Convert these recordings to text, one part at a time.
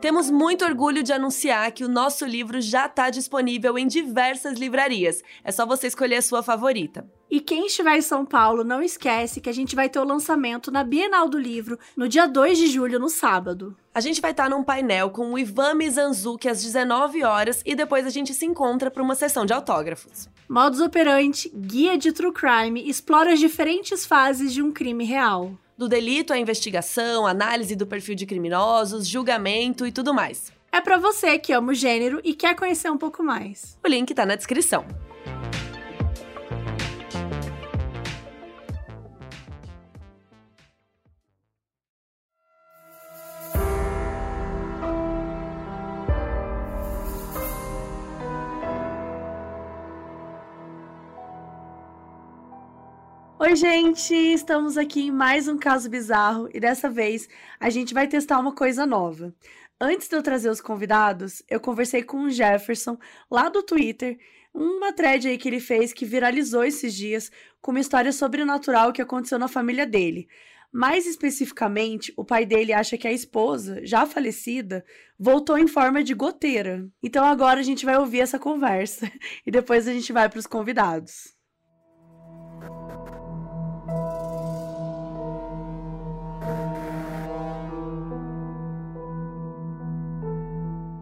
Temos muito orgulho de anunciar que o nosso livro já está disponível em diversas livrarias. É só você escolher a sua favorita. E quem estiver em São Paulo, não esquece que a gente vai ter o lançamento na Bienal do Livro no dia 2 de julho, no sábado. A gente vai estar num painel com o Ivan Mizanzuki às 19 horas e depois a gente se encontra para uma sessão de autógrafos. Modus Operandi, guia de true crime, explora as diferentes fases de um crime real do delito à investigação, análise do perfil de criminosos, julgamento e tudo mais. É para você que ama o gênero e quer conhecer um pouco mais. O link tá na descrição. Oi, gente! Estamos aqui em mais um caso bizarro e dessa vez a gente vai testar uma coisa nova. Antes de eu trazer os convidados, eu conversei com o Jefferson lá do Twitter, uma thread aí que ele fez que viralizou esses dias com uma história sobrenatural que aconteceu na família dele. Mais especificamente, o pai dele acha que a esposa, já falecida, voltou em forma de goteira. Então agora a gente vai ouvir essa conversa e depois a gente vai para os convidados.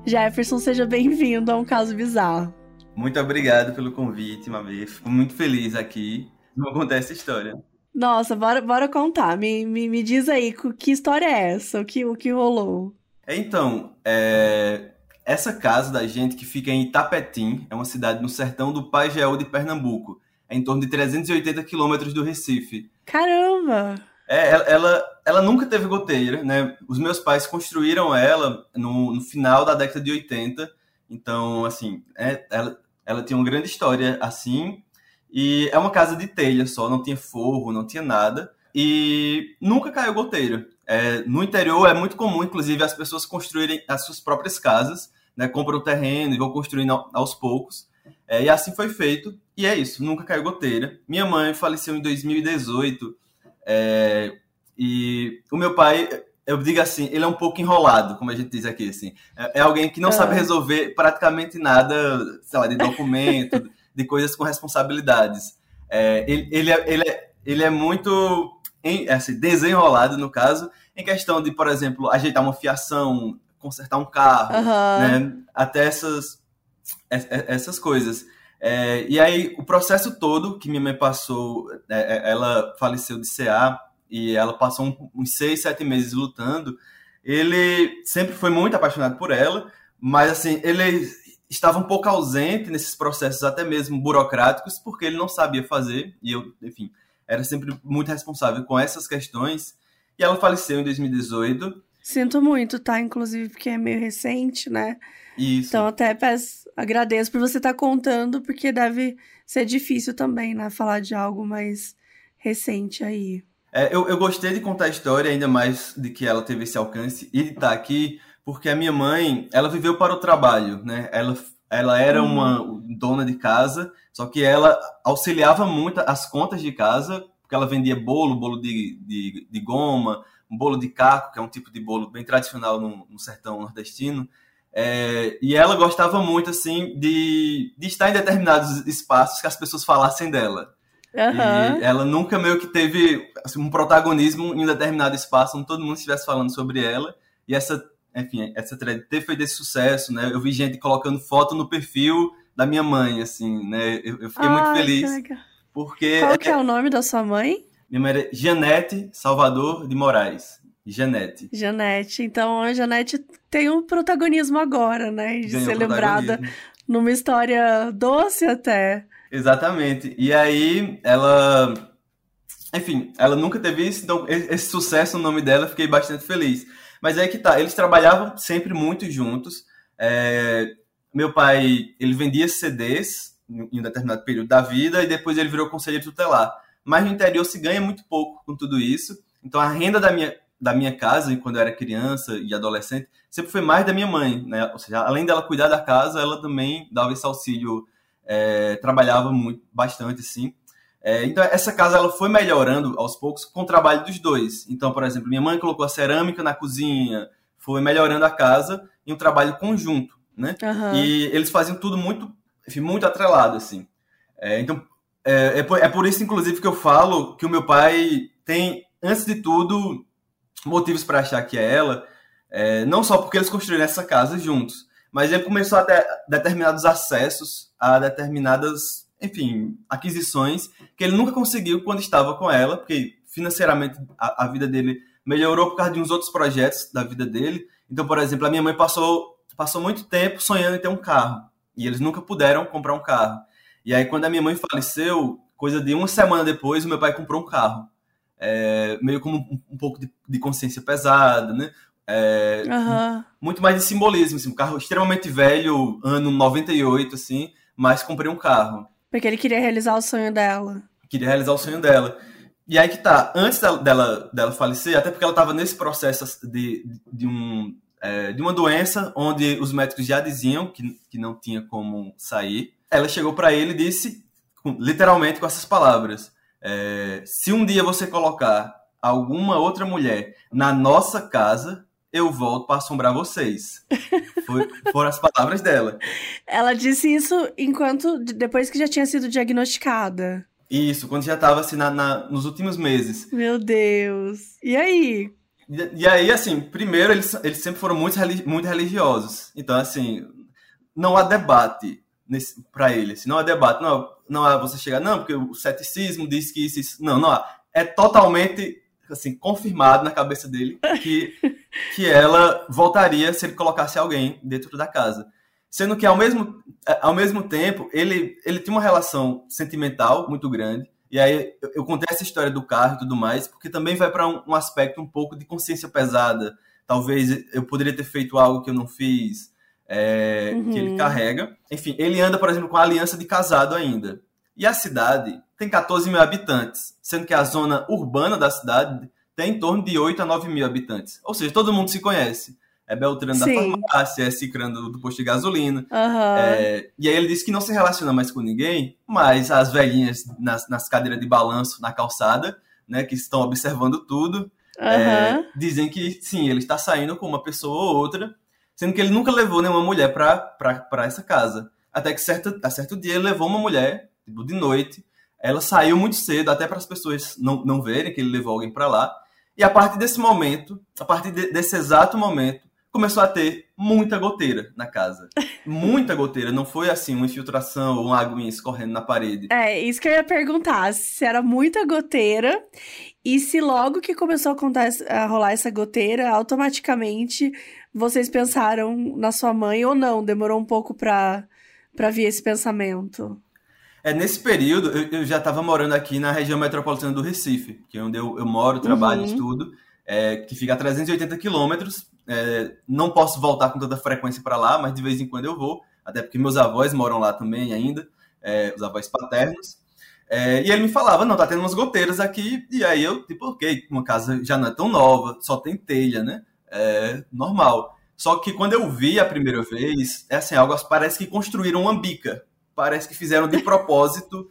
Jefferson, seja bem-vindo a um caso bizarro. Muito obrigado pelo convite, Mabê. Fico muito feliz aqui de contar essa história. Nossa, bora, bora contar. Me, me, me diz aí, que história é essa? O que, o que rolou? Então, é... essa casa da gente que fica em Itapetim, é uma cidade no sertão do Pajéu de Pernambuco. É em torno de 380 quilômetros do Recife. Caramba! É, ela, ela nunca teve goteira, né? Os meus pais construíram ela no, no final da década de 80. Então, assim, é, ela, ela tinha uma grande história assim. E é uma casa de telha só, não tinha forro, não tinha nada. E nunca caiu goteira. É, no interior é muito comum, inclusive, as pessoas construírem as suas próprias casas, né? Compram o terreno e vão construindo aos poucos. É, e assim foi feito. E é isso, nunca caiu goteira. Minha mãe faleceu em 2018 é, e o meu pai, eu digo assim, ele é um pouco enrolado, como a gente diz aqui, assim. É, é alguém que não sabe é. resolver praticamente nada, sei lá, de documento, de coisas com responsabilidades. É, ele, ele, é, ele, é, ele é muito em, assim, desenrolado, no caso, em questão de, por exemplo, ajeitar uma fiação, consertar um carro, uhum. né? Até essas, essas coisas. É, e aí, o processo todo que minha mãe passou, é, é ela faleceu de CA e ela passou uns seis, sete meses lutando. Ele sempre foi muito apaixonado por ela, mas assim, ele estava um pouco ausente nesses processos, até mesmo burocráticos, porque ele não sabia fazer, e eu, enfim, era sempre muito responsável com essas questões. E ela faleceu em 2018. Sinto muito, tá? Inclusive, porque é meio recente, né? Isso. Então, até peço, agradeço por você estar tá contando, porque deve ser difícil também, né? Falar de algo mais recente aí. É, eu, eu gostei de contar a história, ainda mais de que ela teve esse alcance e de estar aqui, porque a minha mãe, ela viveu para o trabalho, né? Ela, ela era uhum. uma dona de casa, só que ela auxiliava muito as contas de casa, porque ela vendia bolo, bolo de, de, de goma, um bolo de caco, que é um tipo de bolo bem tradicional no, no sertão nordestino. É, e ela gostava muito, assim, de, de estar em determinados espaços que as pessoas falassem dela. Uhum. E ela nunca meio que teve assim, um protagonismo em um determinado espaço onde todo mundo estivesse falando sobre ela. E essa, enfim, essa thread ter feito esse sucesso, né? Eu vi gente colocando foto no perfil da minha mãe, assim, né? Eu, eu fiquei Ai, muito feliz. Porque. Qual que é o nome da sua mãe? Minha mãe é Janete Salvador de Moraes. Janete. Janete. Então a Janete tem um protagonismo agora, né? De Ganhou ser lembrada numa história doce até. Exatamente. E aí ela. Enfim, ela nunca teve isso, então esse sucesso no nome dela, fiquei bastante feliz. Mas é que tá, eles trabalhavam sempre muito juntos. É, meu pai, ele vendia CDs em um determinado período da vida e depois ele virou conselheiro tutelar. Mas no interior se ganha muito pouco com tudo isso. Então a renda da minha, da minha casa, quando eu era criança e adolescente, sempre foi mais da minha mãe, né? Ou seja, além dela cuidar da casa, ela também dava esse auxílio, é, trabalhava muito, bastante, sim. É, então essa casa ela foi melhorando aos poucos com o trabalho dos dois. Então, por exemplo, minha mãe colocou a cerâmica na cozinha, foi melhorando a casa em um trabalho conjunto, né? Aham. E eles faziam tudo muito, enfim, muito atrelado, assim. É, então, é, é, por, é por isso, inclusive, que eu falo que o meu pai tem, antes de tudo, motivos para achar que é ela, é, não só porque eles construíram essa casa juntos, mas ele começou a ter determinados acessos a determinadas, enfim, aquisições que ele nunca conseguiu quando estava com ela, porque financeiramente a, a vida dele melhorou por causa de uns outros projetos da vida dele. Então, por exemplo, a minha mãe passou, passou muito tempo sonhando em ter um carro. E eles nunca puderam comprar um carro. E aí, quando a minha mãe faleceu, coisa de uma semana depois, o meu pai comprou um carro. É, meio como um, um pouco de, de, consciência pesada, né? É, Aham. Muito mais de simbolismo, assim, um carro extremamente velho, ano 98, assim, mas comprei um carro. Porque ele queria realizar o sonho dela. Queria realizar o sonho dela. E aí que tá, antes dela, dela, dela falecer, até porque ela estava nesse processo de, de, um, é, de uma doença onde os médicos já diziam que, que não tinha como sair, ela chegou para ele e disse, literalmente com essas palavras, é, se um dia você colocar alguma outra mulher na nossa casa, eu volto para assombrar vocês. Foi, foram as palavras dela. Ela disse isso enquanto depois que já tinha sido diagnosticada. Isso, quando já estava assim na, na, nos últimos meses. Meu Deus. E aí? E, e aí, assim, primeiro eles, eles sempre foram muito, muito religiosos. Então, assim, não há debate para eles. Não há debate. Não, não há você chegar, não, porque o ceticismo diz que isso, isso. Não, não há. É totalmente assim, confirmado na cabeça dele que, que ela voltaria se ele colocasse alguém dentro da casa. Sendo que, ao mesmo, ao mesmo tempo, ele, ele tinha uma relação sentimental muito grande. E aí eu, eu contei essa história do carro e tudo mais, porque também vai para um, um, aspecto um pouco de consciência pesada. Talvez eu poderia ter feito algo que eu não fiz, é, uhum. que ele carrega. Enfim, ele anda, por exemplo, com a aliança de casado ainda. E a cidade tem 14 mil habitantes, sendo que a zona urbana da cidade tem em torno de 8 a 9 mil habitantes. Ou seja, todo mundo se conhece. É Beltrano Sim. da farmácia, é Cicrano do, do posto de gasolina. Uhum. É, e aí ele disse que não se relaciona mais com ninguém, mas as velhinhas nas, nas cadeiras de balanço na calçada, né, que estão observando tudo, uhum. é, dizem que sim, ele está saindo com uma pessoa ou outra, sendo que ele nunca levou nenhuma mulher para essa casa. Até que certo, a certo dia ele levou uma mulher, tipo, de noite, ela saiu muito cedo, até para as pessoas não, não verem que ele levou alguém para lá. E a partir desse momento, a partir de, desse exato momento, começou a ter muita goteira na casa. Muita goteira. Não foi assim, uma infiltração ou uma aguinha escorrendo na parede. É, isso que eu ia perguntar. Se era muita goteira e se logo que começou a, contar, a rolar essa goteira, automaticamente vocês pensaram na sua mãe ou não? Demorou um pouco pra, pra vir esse pensamento? É, nesse período, eu, eu já estava morando aqui na região metropolitana do Recife, que é onde eu, eu moro, trabalho, Uhum. estudo, é, que fica a 380 quilômetros. É, não posso voltar com tanta frequência para lá, mas de vez em quando eu vou, até porque meus avós moram lá também ainda, é, os avós paternos. É, e ele me falava, não, tá tendo umas goteiras aqui, e aí eu, tipo, ok, uma casa já não é tão nova, só tem telha, né? É normal. Só que quando eu vi a primeira vez, é assim, algo parece que construíram uma bica. Parece que fizeram de propósito,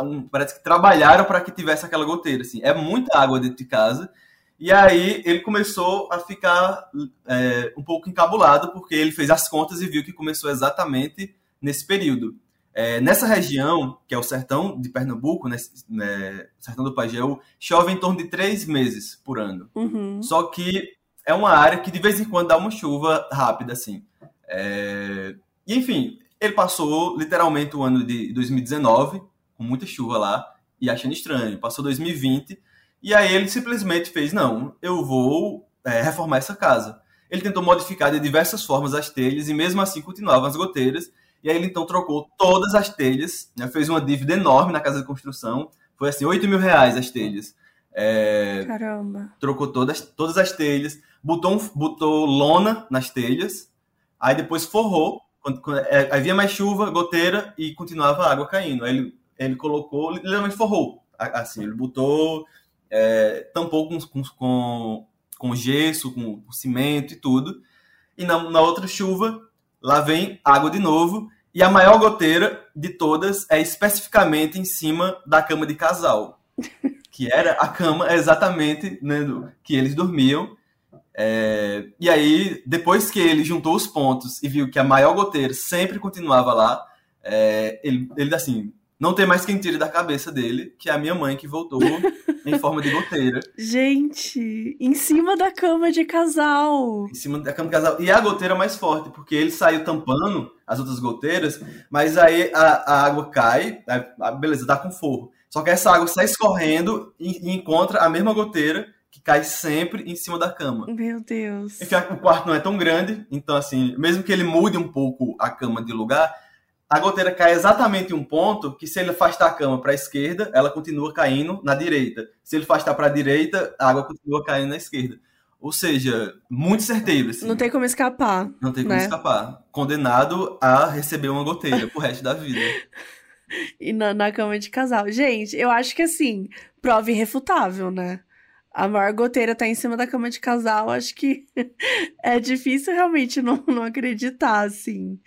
um, parece que trabalharam para que tivesse aquela goteira. Assim. É muita água dentro de casa. E aí ele começou a ficar é, um pouco encabulado, porque ele fez as contas e viu que começou exatamente nesse período. É, nessa região, que é o sertão de Pernambuco, né, né, sertão do Pajeú, chove em torno de três meses por ano. Uhum. Só que é uma área que de vez em quando dá uma chuva rápida, assim. É... E, enfim, ele passou literalmente o ano de 2019, com muita chuva lá, e achando estranho. Passou 2020, e aí ele simplesmente fez: não, eu vou é, reformar essa casa. Ele tentou modificar de diversas formas as telhas, e mesmo assim continuavam as goteiras. E aí ele então trocou todas as telhas, né, fez uma dívida enorme na casa de construção. Foi assim, 8 mil reais as telhas. É, Caramba. trocou todas, todas as telhas, botou, botou lona nas telhas, aí depois forrou, quando, quando- é, havia mais chuva, goteira e continuava a água caindo. Aí ele, ele colocou, literalmente forrou, assim, ele botou, é, tampou com, com, com, gesso, com, cimento e tudo, e na, na outra chuva, lá vem água de novo, e a maior goteira de todas é especificamente em cima da cama de casal que era a cama exatamente né, que eles dormiam. É, e aí, depois que ele juntou os pontos e viu que a maior goteira sempre continuava lá, é, ele, ele, assim, não tem mais quem tire da cabeça dele, que é a minha mãe que voltou em forma de goteira. Gente, em cima da cama de casal. Em cima da cama de casal. E a goteira mais forte, porque ele saiu tampando as outras goteiras, mas aí a, a água cai, a, a, beleza, dá com forro. Só que essa água sai escorrendo e, e encontra a mesma goteira que cai sempre em cima da cama. Meu Deus. Enfim, o quarto não é tão grande, então assim, mesmo que ele mude um pouco a cama de lugar, a goteira cai exatamente em um ponto que se ele afastar a cama para a esquerda, ela continua caindo na direita. Se ele afastar para a direita, a água continua caindo na esquerda. Ou seja, muito certeiro. Assim. Não tem como escapar. Não tem como né? escapar. Condenado a receber uma goteira pro resto da vida. e na, na cama de casal. Gente, eu acho que assim, prova irrefutável, né? A maior goteira tá em cima da cama de casal, acho que é difícil realmente não, não acreditar, assim.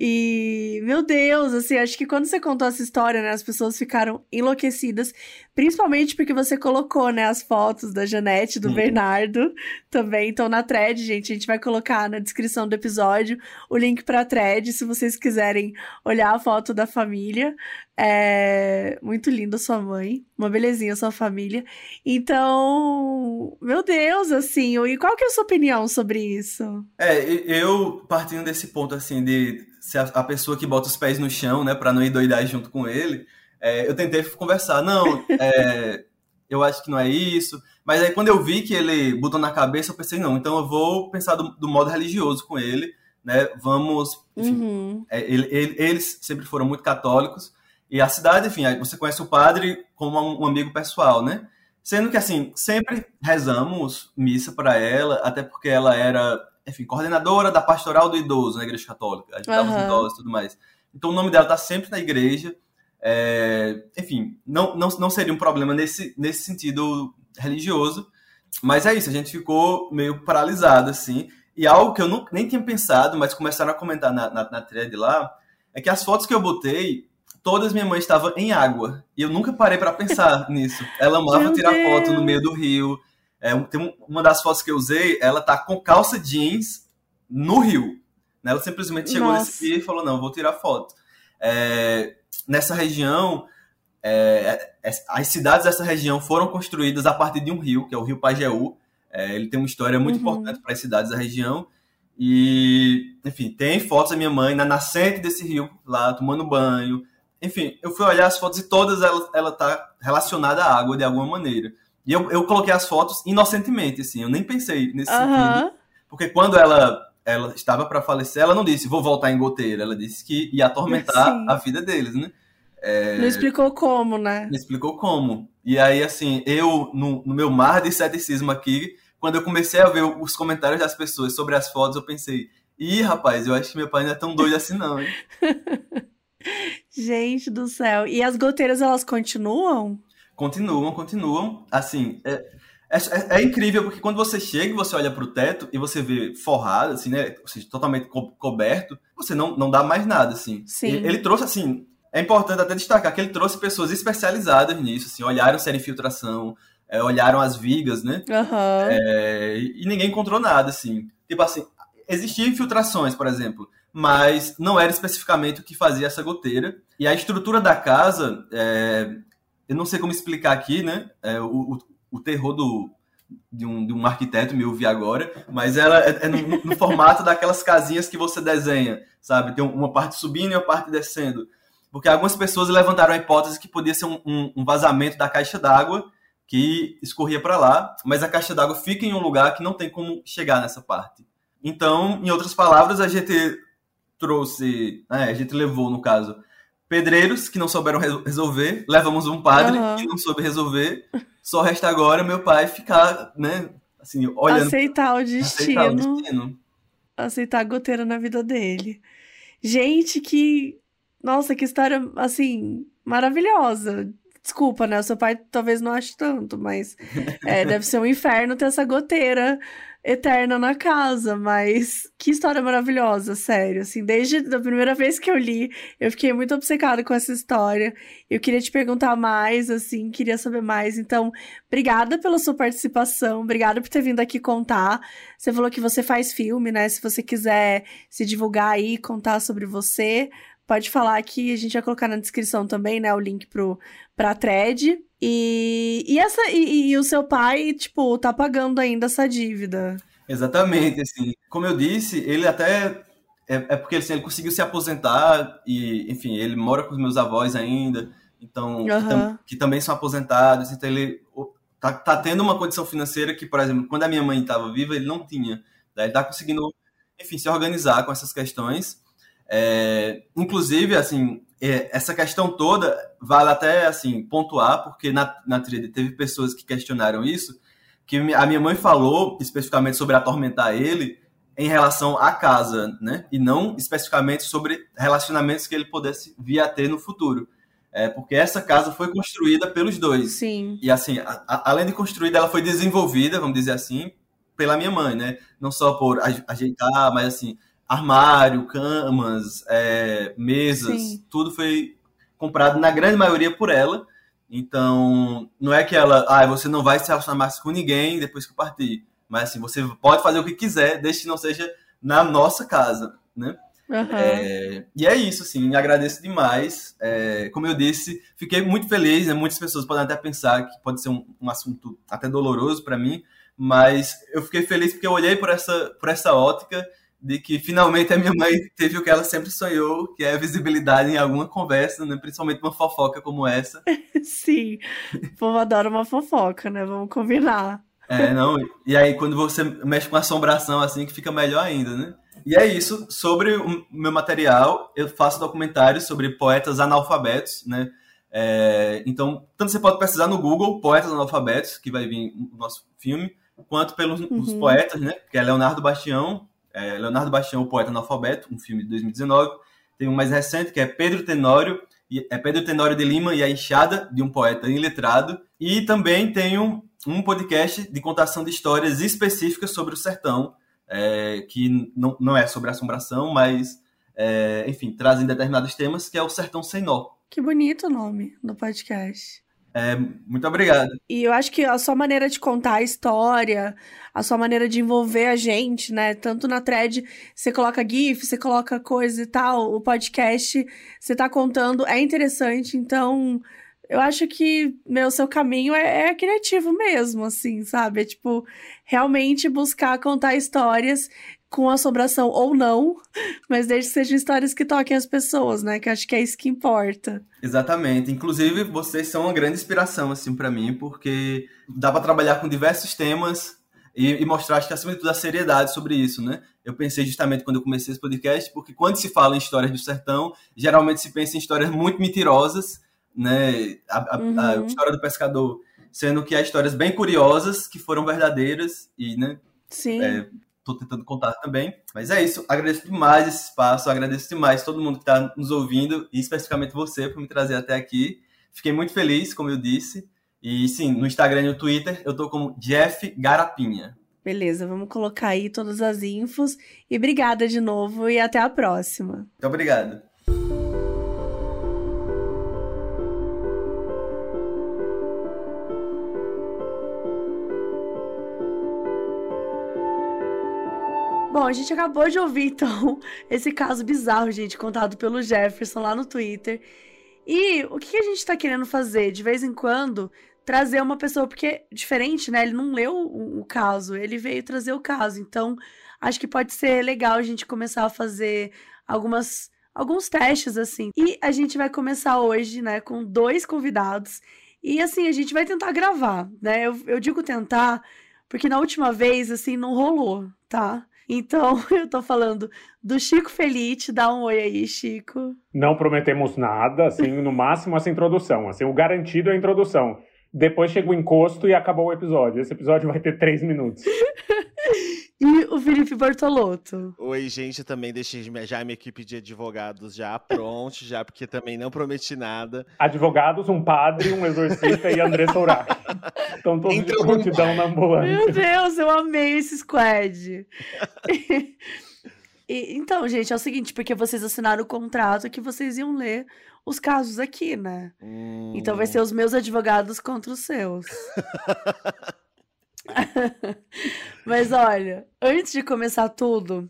E, meu Deus, assim, acho que quando você contou essa história, né, as pessoas ficaram enlouquecidas, principalmente porque você colocou, né, as fotos da Janete, do Bernardo, também estão na thread, gente. A gente vai colocar na descrição do episódio o link pra thread, se vocês quiserem olhar a foto da família. É muito linda sua mãe, uma belezinha sua família. Então, meu Deus, assim, e qual que é a sua opinião sobre isso? É, eu partindo desse ponto, assim, de ser a pessoa que bota os pés no chão, né, para não ir doidar junto com ele, é, eu tentei conversar. Não, é, eu acho que não é isso. Mas aí quando eu vi que ele botou na cabeça, eu pensei, não, então eu vou pensar do, do modo religioso com ele, né? Vamos. Enfim, uhum. é, ele, ele, eles sempre foram muito católicos. E a cidade, enfim, você conhece o padre como um amigo pessoal, né? Sendo que, assim, sempre rezamos missa para ela, até porque ela era, enfim, coordenadora da pastoral do idoso na Igreja Católica, ajudava uhum. os idosos e tudo mais. Então o nome dela tá sempre na igreja. É, enfim, não, não, não seria um problema nesse, nesse sentido religioso, mas é isso, a gente ficou meio paralisado, assim. E algo que eu não, nem tinha pensado, mas começaram a comentar na, na, na thread lá, é que as fotos que eu botei todas minha mãe estava em água. E eu nunca parei para pensar nisso. Ela amava Meu tirar Deus. foto no meio do rio. É, tem uma das fotos que eu usei, ela tá com calça jeans no rio. Né? Ela simplesmente chegou Nossa. nesse dia e falou: não, vou tirar foto. É, nessa região, é, é, as cidades dessa região foram construídas a partir de um rio, que é o Rio Pajeú. É, ele tem uma história muito uhum. importante para as cidades da região. E, enfim, tem fotos da minha mãe na nascente desse rio, lá tomando banho, enfim, eu fui olhar as fotos e todas ela, ela tá relacionada à água de alguma maneira. E eu, eu coloquei as fotos inocentemente, assim, eu nem pensei nesse uhum. sentido. Porque quando ela, ela estava para falecer, ela não disse, vou voltar em goteira. Ela disse que ia atormentar Sim. a vida deles, né? É... Não explicou como, né? Não explicou como. E aí, assim, eu, no, no meu mar de ceticismo aqui, quando eu comecei a ver os comentários das pessoas sobre as fotos, eu pensei, ih, rapaz, eu acho que meu pai não é tão doido assim, não, hein? Gente do céu. E as goteiras, elas continuam? Continuam, continuam. Assim, é, é, é, é incrível porque quando você chega e você olha para o teto e você vê forrado, assim, né? Ou seja, totalmente co coberto, você não, não dá mais nada, assim. Sim. Ele, ele trouxe, assim, é importante até destacar que ele trouxe pessoas especializadas nisso, assim, olharam se era infiltração, é, olharam as vigas, né? Uhum. É, e ninguém encontrou nada, assim. Tipo assim, existiam infiltrações, por exemplo mas não era especificamente o que fazia essa goteira. E a estrutura da casa, é, eu não sei como explicar aqui, né? É, o, o, o, terror do, de, um, de um arquiteto me ouvi agora, mas ela é, é no, no, formato daquelas casinhas que você desenha, sabe? Tem uma parte subindo e uma parte descendo. Porque algumas pessoas levantaram a hipótese que podia ser um, um, um vazamento da caixa d'água que escorria para lá, mas a caixa d'água fica em um lugar que não tem como chegar nessa parte. Então, em outras palavras, a gente trouxe, é, a gente levou, no caso, pedreiros que não souberam resolver, levamos um padre uhum. que não soube resolver, só resta agora meu pai ficar, né, assim, olhando. Aceitar o destino. Aceitar, o destino. aceitar a goteira na vida dele. Gente, que. Nossa, que história, assim, maravilhosa. Desculpa, né? O seu pai talvez não ache tanto, mas é, deve ser um inferno ter essa goteira eterna na casa, mas que história maravilhosa, sério. Assim, desde a primeira vez que eu li, eu fiquei muito obcecada com essa história. Eu queria te perguntar mais, assim, queria saber mais. Então, obrigada pela sua participação, obrigada por ter vindo aqui contar. Você falou que você faz filme, né? Se você quiser se divulgar aí, contar sobre você, pode falar que a gente vai colocar na descrição também, né, o link pro, pra thread. E, e, essa, e, e, o seu pai, tipo, tá pagando ainda essa dívida. Exatamente, assim. Como eu disse, ele até. É, é porque assim, ele conseguiu se aposentar e, enfim, ele mora com os meus avós ainda, então, uhum. que, tam, que, também são aposentados, então ele tá, tá tendo uma condição financeira que, por exemplo, quando a minha mãe estava viva, ele não tinha. Daí ele tá conseguindo, enfim, se organizar com essas questões. É, inclusive, assim, é, essa questão toda vale até assim pontuar, porque na, na trilha teve pessoas que questionaram isso, que a minha mãe falou especificamente sobre atormentar ele em relação à casa, né? E não especificamente sobre relacionamentos que ele pudesse vir a ter no futuro. É, porque essa casa foi construída pelos dois. Sim. E assim, a, a, além de construída, ela foi desenvolvida, vamos dizer assim, pela minha mãe, né? Não só por ajeitar, mas assim, armário, camas, é, mesas, Sim. tudo foi comprado na grande maioria por ela. Então, não é que ela, ah, você não vai se relacionar mais com ninguém depois que eu partir. Mas assim, você pode fazer o que quiser, desde que não seja na nossa casa, né? Uhum. É, e é isso, assim, agradeço demais. É, como eu disse, fiquei muito feliz, né? Muitas pessoas podem até pensar que pode ser um, um assunto até doloroso para mim, mas eu fiquei feliz porque eu olhei por essa, por essa ótica de que finalmente a minha mãe teve o que ela sempre sonhou, que é visibilidade em alguma conversa, né? principalmente uma fofoca como essa. Sim, o povo adora uma fofoca, né? Vamos combinar. É, não, e aí quando você mexe com assombração assim, que fica melhor ainda, né? E é isso, sobre o meu material, eu faço documentários sobre poetas analfabetos, né? É, então, tanto você pode pesquisar no Google, Poetas Analfabetos, que vai vir o nosso filme, quanto pelos uhum. poetas, né? Que é Leonardo Bastião, é, Leonardo Bastião, o poeta analfabeto, um filme de 2019. Tem um mais recente que é Pedro Tenório, é Pedro Tenório de Lima e a Enxada, de um poeta iletrado. E também tem um, um podcast de contação de histórias específicas sobre o sertão, é, que não, não é sobre assombração, mas, é, enfim, trazem determinados temas, que é o Sertão Sem Nó. Que bonito o nome do podcast. É, muito obrigado. E eu acho que a sua maneira de contar a história, a sua maneira de envolver a gente, né? Tanto na thread, você coloca GIF, você coloca coisa e tal, o podcast, você tá contando, é interessante. Então, eu acho que, meu, seu caminho é, é criativo mesmo, assim, sabe? É tipo, realmente buscar contar histórias com assombração ou não, mas desde que sejam histórias que toquem as pessoas, né? Que acho que é isso que importa. Exatamente. Inclusive, vocês são uma grande inspiração, assim, para mim, porque dá para trabalhar com diversos temas e, e, mostrar, acho que acima de tudo, a seriedade sobre isso, né? Eu pensei justamente quando eu comecei esse podcast, porque quando se fala em histórias do sertão, geralmente se pensa em histórias muito mentirosas, né? A, a, uhum. a história do pescador, sendo que há histórias bem curiosas que foram verdadeiras e, né? Sim. É, estou tentando contar também. Mas é isso, agradeço demais esse espaço, agradeço demais todo mundo que está nos ouvindo e especificamente você por me trazer até aqui. Fiquei muito feliz, como eu disse. E sim, no Instagram e no Twitter eu tô como Jeff Garapinha. Beleza, vamos colocar aí todas as infos. E obrigada de novo e até a próxima. Muito obrigado. Bom, a gente acabou de ouvir, então, esse caso bizarro, gente, contado pelo Jefferson lá no Twitter. E o que a gente tá querendo fazer? De vez em quando, trazer uma pessoa, porque diferente, né? Ele não leu o, o caso, ele veio trazer o caso. Então, acho que pode ser legal a gente começar a fazer algumas alguns testes assim. E a gente vai começar hoje, né, com dois convidados. E assim, a gente vai tentar gravar, né? Eu, eu digo tentar, porque na última vez, assim, não rolou, tá? Então, eu tô falando do Chico Felite. Dá um oi aí, Chico. Não prometemos nada, assim, no máximo essa introdução. Assim, o garantido é a introdução. Depois chega o encosto e acabou o episódio. Esse episódio vai ter três minutos. e o Felipe Bortolotto. Oi, gente, eu também deixei já minha equipe de advogados já pronto, já, porque também não prometi nada. Advogados, um padre, um exorcista e André Sourac. Estão todos Entrou de prontidão na ambulância. Meu Deus, eu amei esse squad. e, então, gente, é o seguinte, porque vocês assinaram o contrato que vocês iam ler os casos aqui, né? Hum. Então vai ser os meus advogados contra os seus. Mas olha, antes de começar tudo,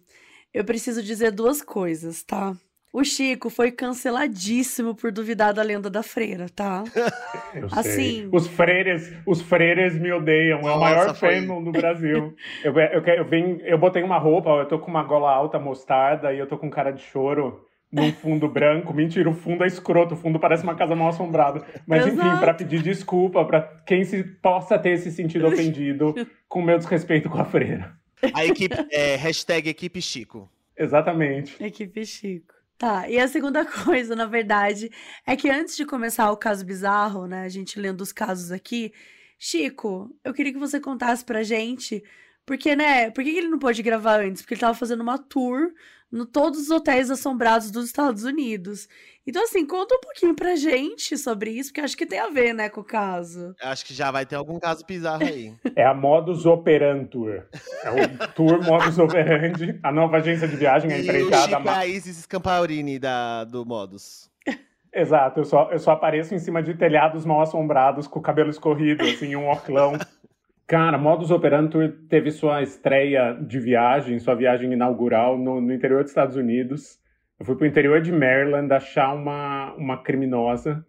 eu preciso dizer duas coisas, tá? O Chico foi canceladíssimo por duvidar da lenda da freira, tá? Eu assim, sei. os freires, os freires me odeiam. Nossa, é o maior fã no Brasil. eu, eu, eu, vim, eu botei uma roupa, eu tô com uma gola alta mostarda e eu tô com cara de choro num fundo branco. Mentira, o fundo é escroto, o fundo parece uma casa mal assombrada. Mas Exato. enfim, para pedir desculpa para quem se possa ter se sentido ofendido com meu desrespeito com a freira. A equipe é hashtag equipe Chico. Exatamente. Equipe Chico. Tá, e a segunda coisa, na verdade, é que antes de começar o caso bizarro, né, a gente lendo os casos aqui, Chico, eu queria que você contasse pra gente, porque, né, por que ele não pôde gravar antes? Porque ele tava fazendo uma tour no todos os hotéis assombrados dos Estados Unidos. Então, assim, conta um pouquinho pra gente sobre isso, porque acho que tem a ver, né, com o caso. Acho que já vai ter algum caso bizarro aí. É a Modus Operandi Tour. É o Tour Modus Operandi, a nova agência de viagem, a empreitada. E o a Isis Scamparini da, do Modus. Exato, eu só, eu só apareço em cima de telhados mal assombrados, com o cabelo escorrido, assim, um oclão. Cara, Modus Operandi teve sua estreia de viagem, sua viagem inaugural no, no interior dos Estados Unidos. Eu fui pro interior de Maryland achar uma, uma criminosa.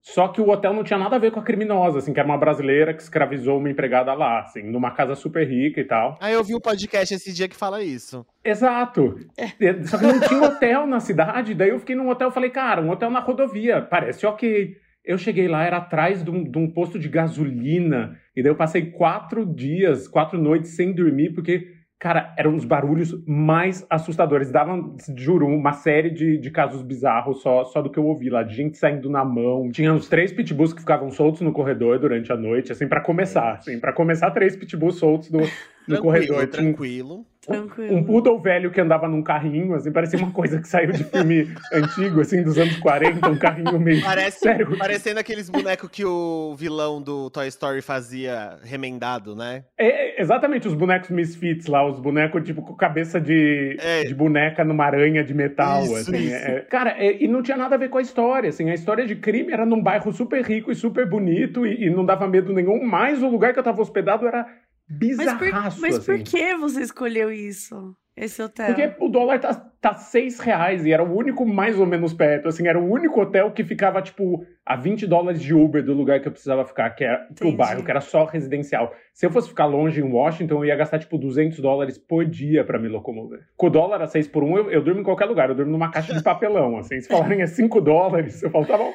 Só que o hotel não tinha nada a ver com a criminosa, assim, que era uma brasileira que escravizou uma empregada lá, assim, numa casa super rica e tal. Ah, eu vi um podcast esse dia que fala isso. Exato. É. Só que não tinha hotel na cidade, daí eu fiquei num hotel e falei, cara, um hotel na rodovia, parece ok. Eu cheguei lá, era atrás de um, de um, posto de gasolina. E daí eu passei quatro dias, quatro noites sem dormir, porque, cara, eram os barulhos mais assustadores. Davam, juro, uma série de, de casos bizarros só, só do que eu ouvi lá. De gente saindo na mão. Tinha os três pitbulls que ficavam soltos no corredor durante a noite, assim, para começar. Assim, para começar, três pitbulls soltos no, no corredor. Tranquilo. Tranquilo. Um poodle velho que andava num carrinho, assim, parecia uma coisa que saiu de filme antigo, assim, dos anos 40, um carrinho meio. Parece, Sério. Parecendo aqueles bonecos que o vilão do Toy Story fazia remendado, né? É, exatamente, os bonecos Misfits lá, os bonecos, tipo, com cabeça de, é. de boneca numa aranha de metal, isso, assim. Isso. É, cara, é, e não tinha nada a ver com a história, assim, a história de crime era num bairro super rico e super bonito e, e não dava medo nenhum, mas o lugar que eu tava hospedado era bizarraço. Mas, por, mas assim. por que você escolheu isso? Esse hotel? Porque o dólar tá, tá seis reais e era o único mais ou menos perto. Assim, era o único hotel que ficava, tipo, a 20 dólares de Uber do lugar que eu precisava ficar, que era Entendi. pro bairro, que era só residencial. Se eu fosse ficar longe em Washington, eu ia gastar, tipo, 200 dólares por dia para me locomover. Com o dólar a 6 por 1, eu, eu durmo em qualquer lugar. Eu durmo numa caixa de papelão, assim. Se falarem é 5 dólares, eu falo, tá bom.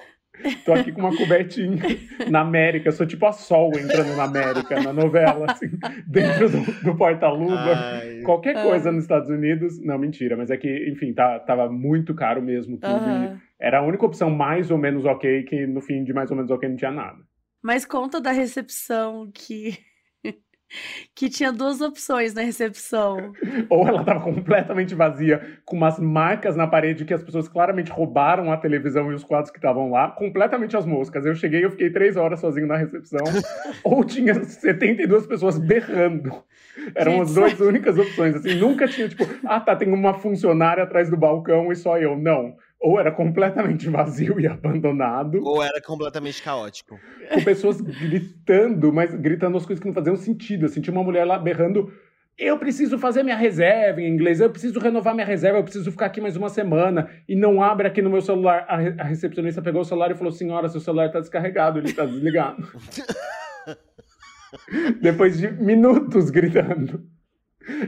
Tô aqui com uma cobertinha na América, eu sou tipo a Sol entrando na América, na novela, assim, dentro do, do porta-luva. Qualquer coisa nos Estados Unidos. Não, mentira, mas é que, enfim, tá, tava muito caro mesmo tudo. Uhum. era a única opção mais ou menos ok, que no fim de mais ou menos ok não tinha nada. Mas conta da recepção que que tinha duas opções na recepção. Ou ela estava completamente vazia, com umas marcas na parede que as pessoas claramente roubaram a televisão e os quadros que estavam lá, completamente as moscas. Eu cheguei e eu fiquei três horas sozinho na recepção. Ou tinha 72 pessoas berrando. Eram Gente, as duas únicas opções. Assim, nunca tinha, tipo, ah, tá, tem uma funcionária atrás do balcão e só eu. Não ou era completamente vazio e abandonado. Ou era completamente caótico. Com pessoas gritando, mas gritando as coisas que não faziam sentido. Assim, tinha uma mulher lá berrando. Eu preciso fazer minha reserva em inglês, eu preciso renovar minha reserva, eu preciso ficar aqui mais uma semana. E não abre aqui no meu celular. A, re a recepcionista pegou o celular e falou: Senhora, seu celular está descarregado, ele está desligado. Depois de minutos gritando.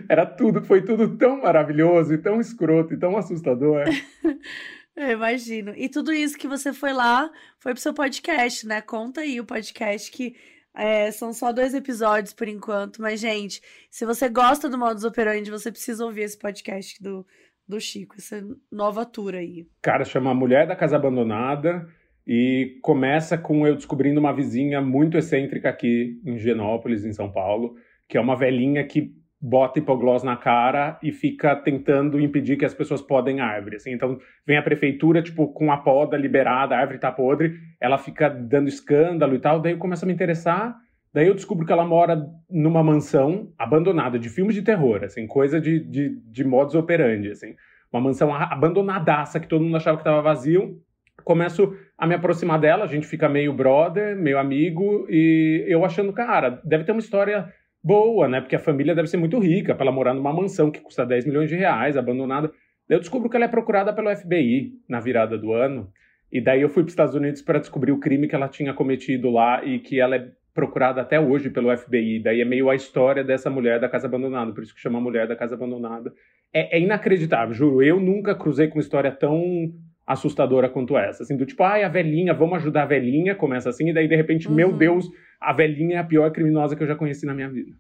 Era tudo, foi tudo tão maravilhoso e tão escroto e tão assustador. Eu imagino. E tudo isso que você foi lá foi pro seu podcast, né? Conta aí o podcast que é, são só dois episódios por enquanto. Mas, gente, se você gosta do Modus Operandi, você precisa ouvir esse podcast do, do Chico, essa nova tour aí. Cara, chama Mulher da Casa Abandonada e começa com eu descobrindo uma vizinha muito excêntrica aqui em Genópolis, em São Paulo, que é uma velhinha que bota hipoglós na cara e fica tentando impedir que as pessoas podem a árvore. Assim. Então, vem a prefeitura, tipo, com a poda liberada, a árvore tá podre, ela fica dando escândalo e tal, daí começa a me interessar, daí eu descubro que ela mora numa mansão abandonada, de filmes de terror, assim, coisa de, de, de modus operandi, assim. Uma mansão abandonadaça, que todo mundo achava que estava vazio. Começo a me aproximar dela, a gente fica meio brother, meio amigo, e eu achando, cara, deve ter uma história boa, né? Porque a família deve ser muito rica para ela morar numa mansão que custa 10 milhões de reais, abandonada. Eu descubro que ela é procurada pelo FBI na virada do ano. E daí eu fui para os Estados Unidos para descobrir o crime que ela tinha cometido lá e que ela é procurada até hoje pelo FBI. Daí é meio a história dessa mulher da casa abandonada, por isso que chama Mulher da Casa Abandonada. É, é inacreditável, juro. Eu nunca cruzei com uma história tão assustadora quanto essa. Assim, do tipo, ai, a velhinha, vamos ajudar a velhinha, começa assim, e daí de repente, uhum. meu Deus, a velhinha é a pior criminosa que eu já conheci na minha vida.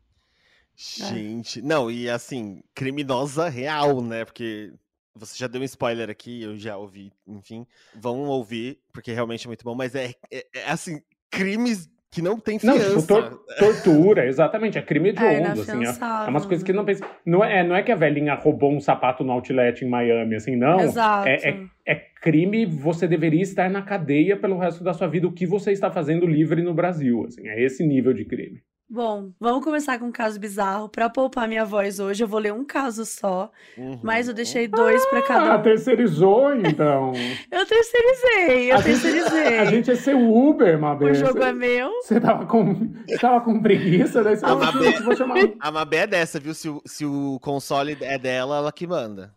Gente, não, e assim, criminosa real, né? Porque você já deu um spoiler aqui, eu já ouvi, enfim. Vão ouvir, porque realmente é muito bom, mas é, é, é assim, crimes que não tem fiança. Não, tipo, tor tortura, exatamente, é crime de é, assim, é, é umas coisas que não pensa. Não é, não é que a velhinha roubou um sapato no outlet em Miami, assim, não. Exato. É, é, é, crime, você deveria estar na cadeia pelo resto da sua vida, o que você está fazendo livre no Brasil, assim, é esse nível de crime. Bom, vamos começar com um caso bizarro. Para poupar minha voz hoje, eu vou ler um caso só, uhum. mas eu deixei dois ah, para cada um. Ah, terceirizou então. eu terceirizei, eu a terceirizei. Gente, a gente é seu Uber, Mabê. O jogo é meu. Você tava com, você tava com preguiça, daí você a Mabê, vou chamar. A Mabê é dessa, viu? Se o, se o console é dela, ela que manda.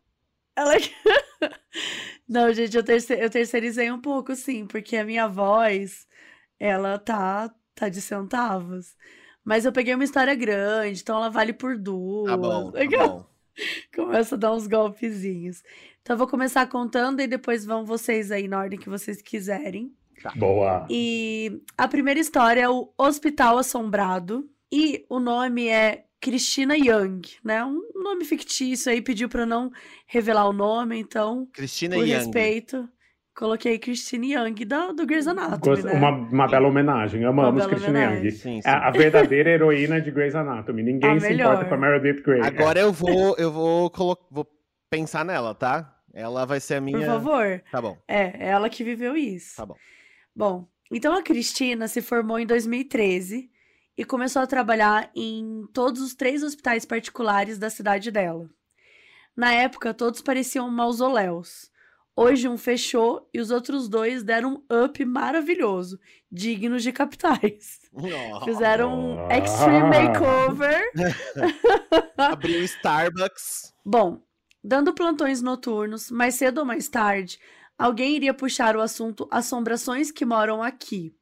Ela Não, gente, eu, terce... eu terceirizei um pouco, sim, porque a minha voz, ela tá, tá de centavos. Mas eu peguei uma história grande, então ela vale por duas. Tá bom, tá bom. Começa a dar uns golpezinhos. Então eu vou começar contando e depois vão vocês aí na ordem que vocês quiserem. Tá. Boa. E a primeira história é o Hospital Assombrado. E o nome é Cristina Young, né? Um nome fictício aí, pediu para não revelar o nome, então. Cristina por Young. respeito. Coloquei Christine Young do, do Grey's Anatomy, né? uma, uma bela homenagem. Amamos Christine Young. Sim, sim. A, a, verdadeira heroína de Grey's Anatomy. Ninguém a se melhor. importa com a Meredith Grey. Agora eu vou, eu vou, vou pensar nela, tá? Ela vai ser a minha. Por favor. Tá bom. É, é ela que viveu isso. Tá bom. Bom, então a Cristina se formou em 2013 e começou a trabalhar em todos os três hospitais particulares da cidade dela. Na época, todos pareciam mausoléus. Hoje um fechou e os outros dois deram um up maravilhoso, dignos de capitais. Oh, Fizeram um extreme makeover. Abriu Starbucks. Bom, dando plantões noturnos, mais cedo ou mais tarde, alguém iria puxar o assunto assombrações que moram aqui.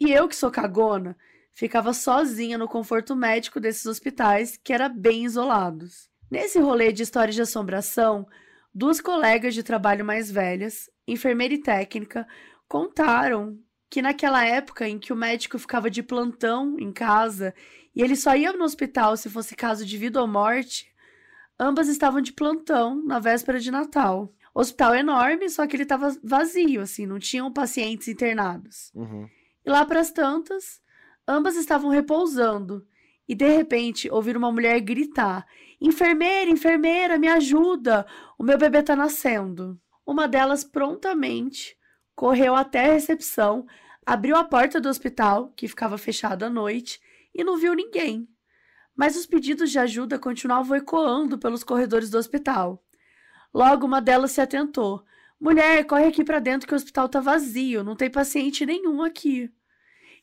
E eu, que sou cagona, ficava sozinha no conforto médico desses hospitais, que era bem isolados. Nesse rolê de histórias de assombração, Duas colegas de trabalho mais velhas, enfermeira e técnica, contaram que naquela época em que o médico ficava de plantão em casa e ele só ia no hospital se fosse caso de vida ou morte, ambas estavam de plantão na véspera de Natal. Hospital enorme, só que ele estava vazio, assim, não tinham pacientes internados. Uhum. E lá para as tantas, ambas estavam repousando e de repente ouviram uma mulher gritar: Enfermeira, enfermeira, me ajuda! O meu bebê tá nascendo. Uma delas prontamente correu até a recepção, abriu a porta do hospital, que ficava fechada à noite, e não viu ninguém. Mas os pedidos de ajuda continuavam ecoando pelos corredores do hospital. Logo, uma delas se atentou. Mulher, corre aqui para dentro que o hospital tá vazio, não tem paciente nenhum aqui.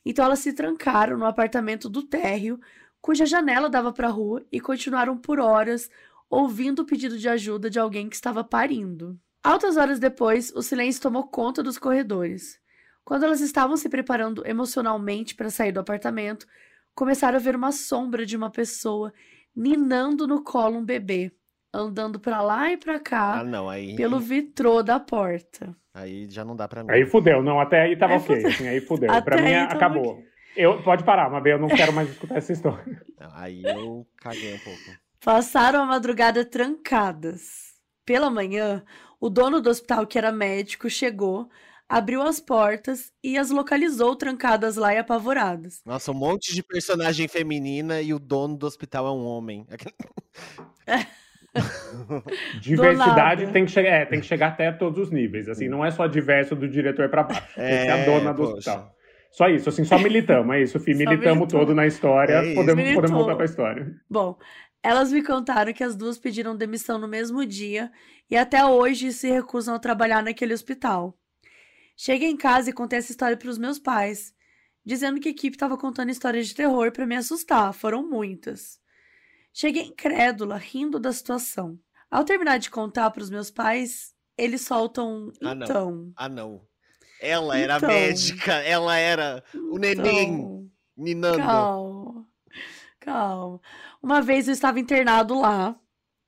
Então elas se trancaram no apartamento do térreo, cuja janela dava para a rua, e continuaram por horas ouvindo o pedido de ajuda de alguém que estava parindo. Altas horas depois, o silêncio tomou conta dos corredores. Quando elas estavam se preparando emocionalmente para sair do apartamento, começaram a ver uma sombra de uma pessoa ninando no colo um bebê, andando para lá e para cá ah, não, aí... pelo vitrô da porta. Aí já não dá para mim. Aí fudeu, não, até aí tava aí ok, assim, aí fudeu. Para mim acabou. Okay. Eu, pode parar, Mabê, eu não quero mais escutar essa história. Aí eu caguei um pouco. Passaram a madrugada trancadas. Pela manhã, o dono do hospital, que era médico, chegou, abriu as portas e as localizou trancadas lá e apavoradas. Nossa, um monte de personagem feminina e o dono do hospital é um homem. Diversidade tem que, chegar, é, tem que chegar até todos os níveis. Assim, não é só diverso do diretor para baixo. É, tem que ser a dona do poxa. hospital. Só isso, assim, só militamos, é isso, Fih. Militamos todo na história. É podemos, podemos voltar pra história. Bom, elas me contaram que as duas pediram demissão no mesmo dia e até hoje se recusam a trabalhar naquele hospital. Cheguei em casa e contei essa história para os meus pais, dizendo que a equipe estava contando histórias de terror para me assustar. Foram muitas. Cheguei incrédula, rindo da situação. Ao terminar de contar para os meus pais, eles soltam ah, então. Não. Ah, não. Ela era então, médica, ela era o neném então, ninando. Calma, calma. Uma vez eu estava internado lá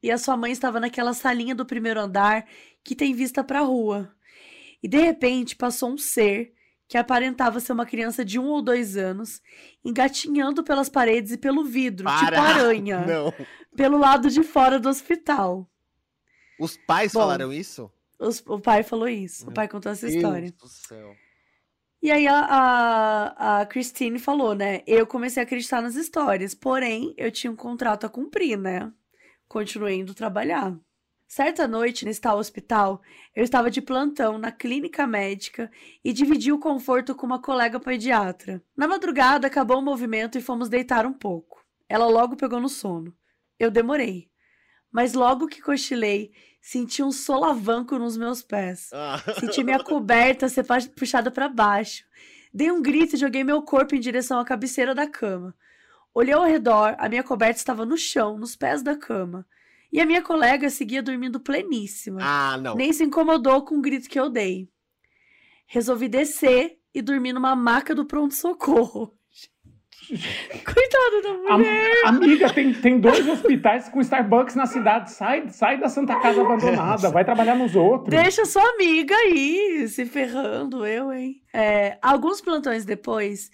e a sua mãe estava naquela salinha do primeiro andar que tem vista para a rua. E de repente passou um ser que aparentava ser uma criança de um ou dois anos, engatinhando pelas paredes e pelo vidro, tipo Para. tipo aranha, Não. pelo lado de fora do hospital. Os pais Bom, falaram isso? Os, o pai falou isso. Meu o pai contou essa Deus história. Do céu. E aí a, a, a Christine falou, né? Eu comecei a acreditar nas histórias, porém eu tinha um contrato a cumprir, né? Continuei indo trabalhar. Certa noite, nesse tal hospital, eu estava de plantão na clínica médica e dividi o conforto com uma colega pediatra. Na madrugada, acabou o movimento e fomos deitar um pouco. Ela logo pegou no sono. Eu demorei. Mas logo que cochilei, senti um solavanco nos meus pés. Ah. Senti minha coberta ser puxada para baixo. Dei um grito e joguei meu corpo em direção à cabeceira da cama. Olhei ao redor, a minha coberta estava no chão, nos pés da cama. E a minha colega seguia dormindo pleníssima. Ah, não. Nem se incomodou com o grito que eu dei. Resolvi descer e dormir numa maca do pronto-socorro. Coitada da mulher. Am amiga, tem, tem dois hospitais com Starbucks na cidade. Sai, sai da Santa Casa abandonada, vai trabalhar nos outros. Deixa sua amiga aí, se ferrando, eu, hein? É, alguns plantões depois,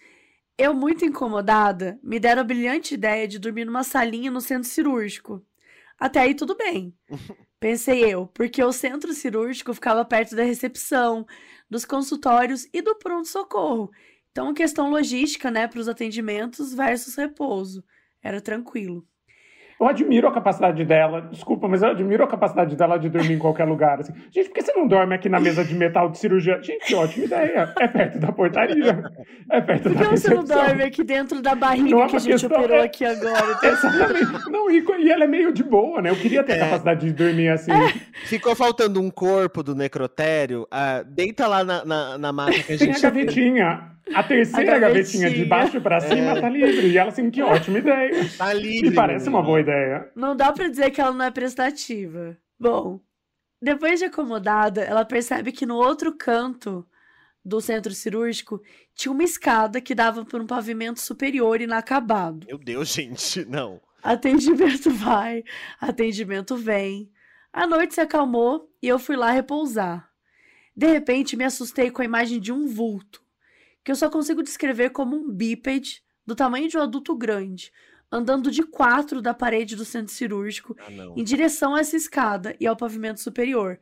eu, muito incomodada, me deram a brilhante ideia de dormir numa salinha no centro cirúrgico. Até aí tudo bem. Pensei eu, porque o centro cirúrgico ficava perto da recepção, dos consultórios e do pronto-socorro. Então, questão logística, né, para os atendimentos versus repouso. Era tranquilo. Eu admiro a capacidade dela, desculpa, mas eu admiro a capacidade dela de dormir em qualquer lugar. Assim. Gente, por que você não dorme aqui na mesa de metal de cirurgia? Gente, que ótima ideia. É perto da portaria. É perto por da Por que você não dorme aqui dentro da barriga não, é que a gente operou é... aqui agora? Então... Exatamente. Não, e, e, ela é meio de boa, né? Eu queria ter a é. capacidade de dormir assim. É. Ficou faltando um corpo do necrotério. Uh, deita lá na, na, na máquina que a gente... Tem a gavetinha. A terceira a gavetinha. de baixo para cima é. tá livre. E ela assim, que ótima ideia. Tá livre. E parece uma boa ideia. Não dá para dizer que ela não é prestativa. Bom, depois de acomodada, ela percebe que no outro canto do centro cirúrgico tinha uma escada que dava para um pavimento superior inacabado. Meu Deus, gente, não. Atendimento vai, atendimento vem. A noite se acalmou e eu fui lá repousar. De repente, me assustei com a imagem de um vulto que eu só consigo descrever como um bípede do tamanho de um adulto grande, andando de quatro da parede do centro cirúrgico ah, em direção a essa escada e ao pavimento superior,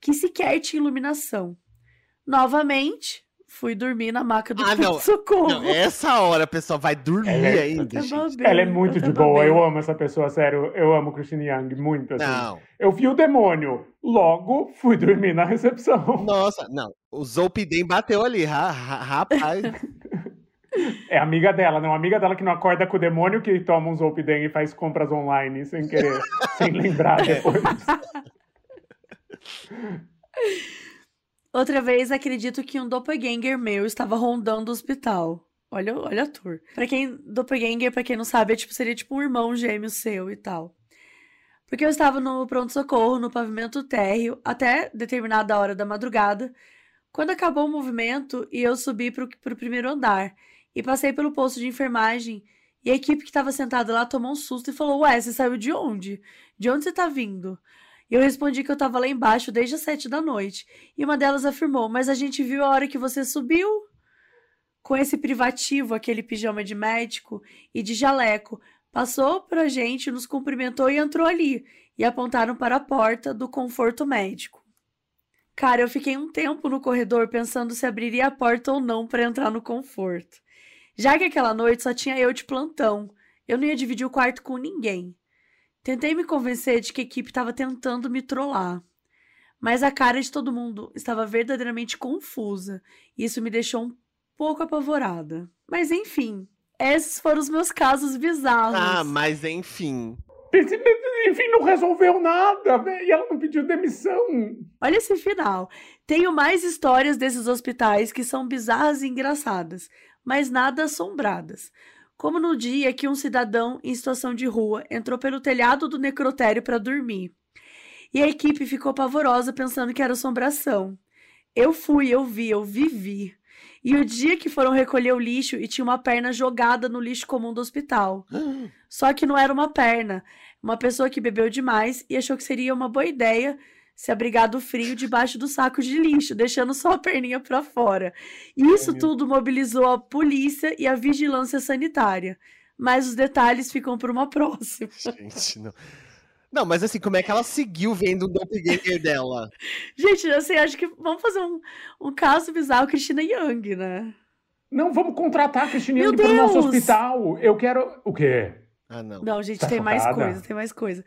que sequer tinha iluminação. Novamente, fui dormir na maca do ah, não. socorro. Não, essa hora a pessoa vai dormir ela é, ainda, gente. ela é muito de boa, eu amo essa pessoa, sério. Eu amo Christine Young, muito, assim. Não. Eu vi o demônio, logo fui dormir na recepção. Nossa, não. O Zolpidem bateu ali, ra, ra, rapaz. É amiga dela, não amiga dela que não acorda com o demônio que toma um Zolpidem e faz compras online sem querer, sem lembrar depois. Outra vez, acredito que um doppelganger meu estava rondando o hospital. Olha, olha a tour. Pra quem, doppelganger, pra quem não sabe, é tipo, seria tipo um irmão gêmeo seu e tal. Porque eu estava no pronto-socorro, no pavimento térreo, até determinada hora da madrugada, quando acabou o movimento e eu subi pro, pro primeiro andar e passei pelo posto de enfermagem e a equipe que estava sentada lá tomou um susto e falou: Ué, você saiu de onde? De onde você tá vindo? Eu respondi que eu estava lá embaixo desde as sete da noite. E uma delas afirmou: Mas a gente viu a hora que você subiu. Com esse privativo, aquele pijama de médico e de jaleco, passou pra gente, nos cumprimentou e entrou ali. E apontaram para a porta do conforto médico. Cara, eu fiquei um tempo no corredor pensando se abriria a porta ou não para entrar no conforto. Já que aquela noite só tinha eu de plantão, eu não ia dividir o quarto com ninguém. Tentei me convencer de que a equipe estava tentando me trollar. Mas a cara de todo mundo estava verdadeiramente confusa e isso me deixou um pouco apavorada. Mas enfim, esses foram os meus casos bizarros. Ah, mas enfim. Enfim, não resolveu nada, e ela não pediu demissão. Olha esse final. Tenho mais histórias desses hospitais que são bizarras e engraçadas, mas nada assombradas. Como no dia que um cidadão em situação de rua entrou pelo telhado do necrotério para dormir. E a equipe ficou pavorosa pensando que era assombração. Eu fui, eu vi, eu vivi. E o dia que foram recolher o lixo e tinha uma perna jogada no lixo comum do hospital. Só que não era uma perna. Uma pessoa que bebeu demais e achou que seria uma boa ideia se abrigar do frio debaixo do saco de lixo, deixando só a perninha para fora. Isso tudo mobilizou a polícia e a vigilância sanitária. Mas os detalhes ficam para uma próxima. Gente, não. Não, mas assim, como é que ela seguiu vendo o doppelganger dela? Gente, assim, acho que vamos fazer um, um caso bizarro Cristina Young, né? Não, vamos contratar a Cristina Young para o nosso hospital. Eu quero. O quê? Ah, não. Não, gente, tá tem chocada? mais coisa, tem mais coisa.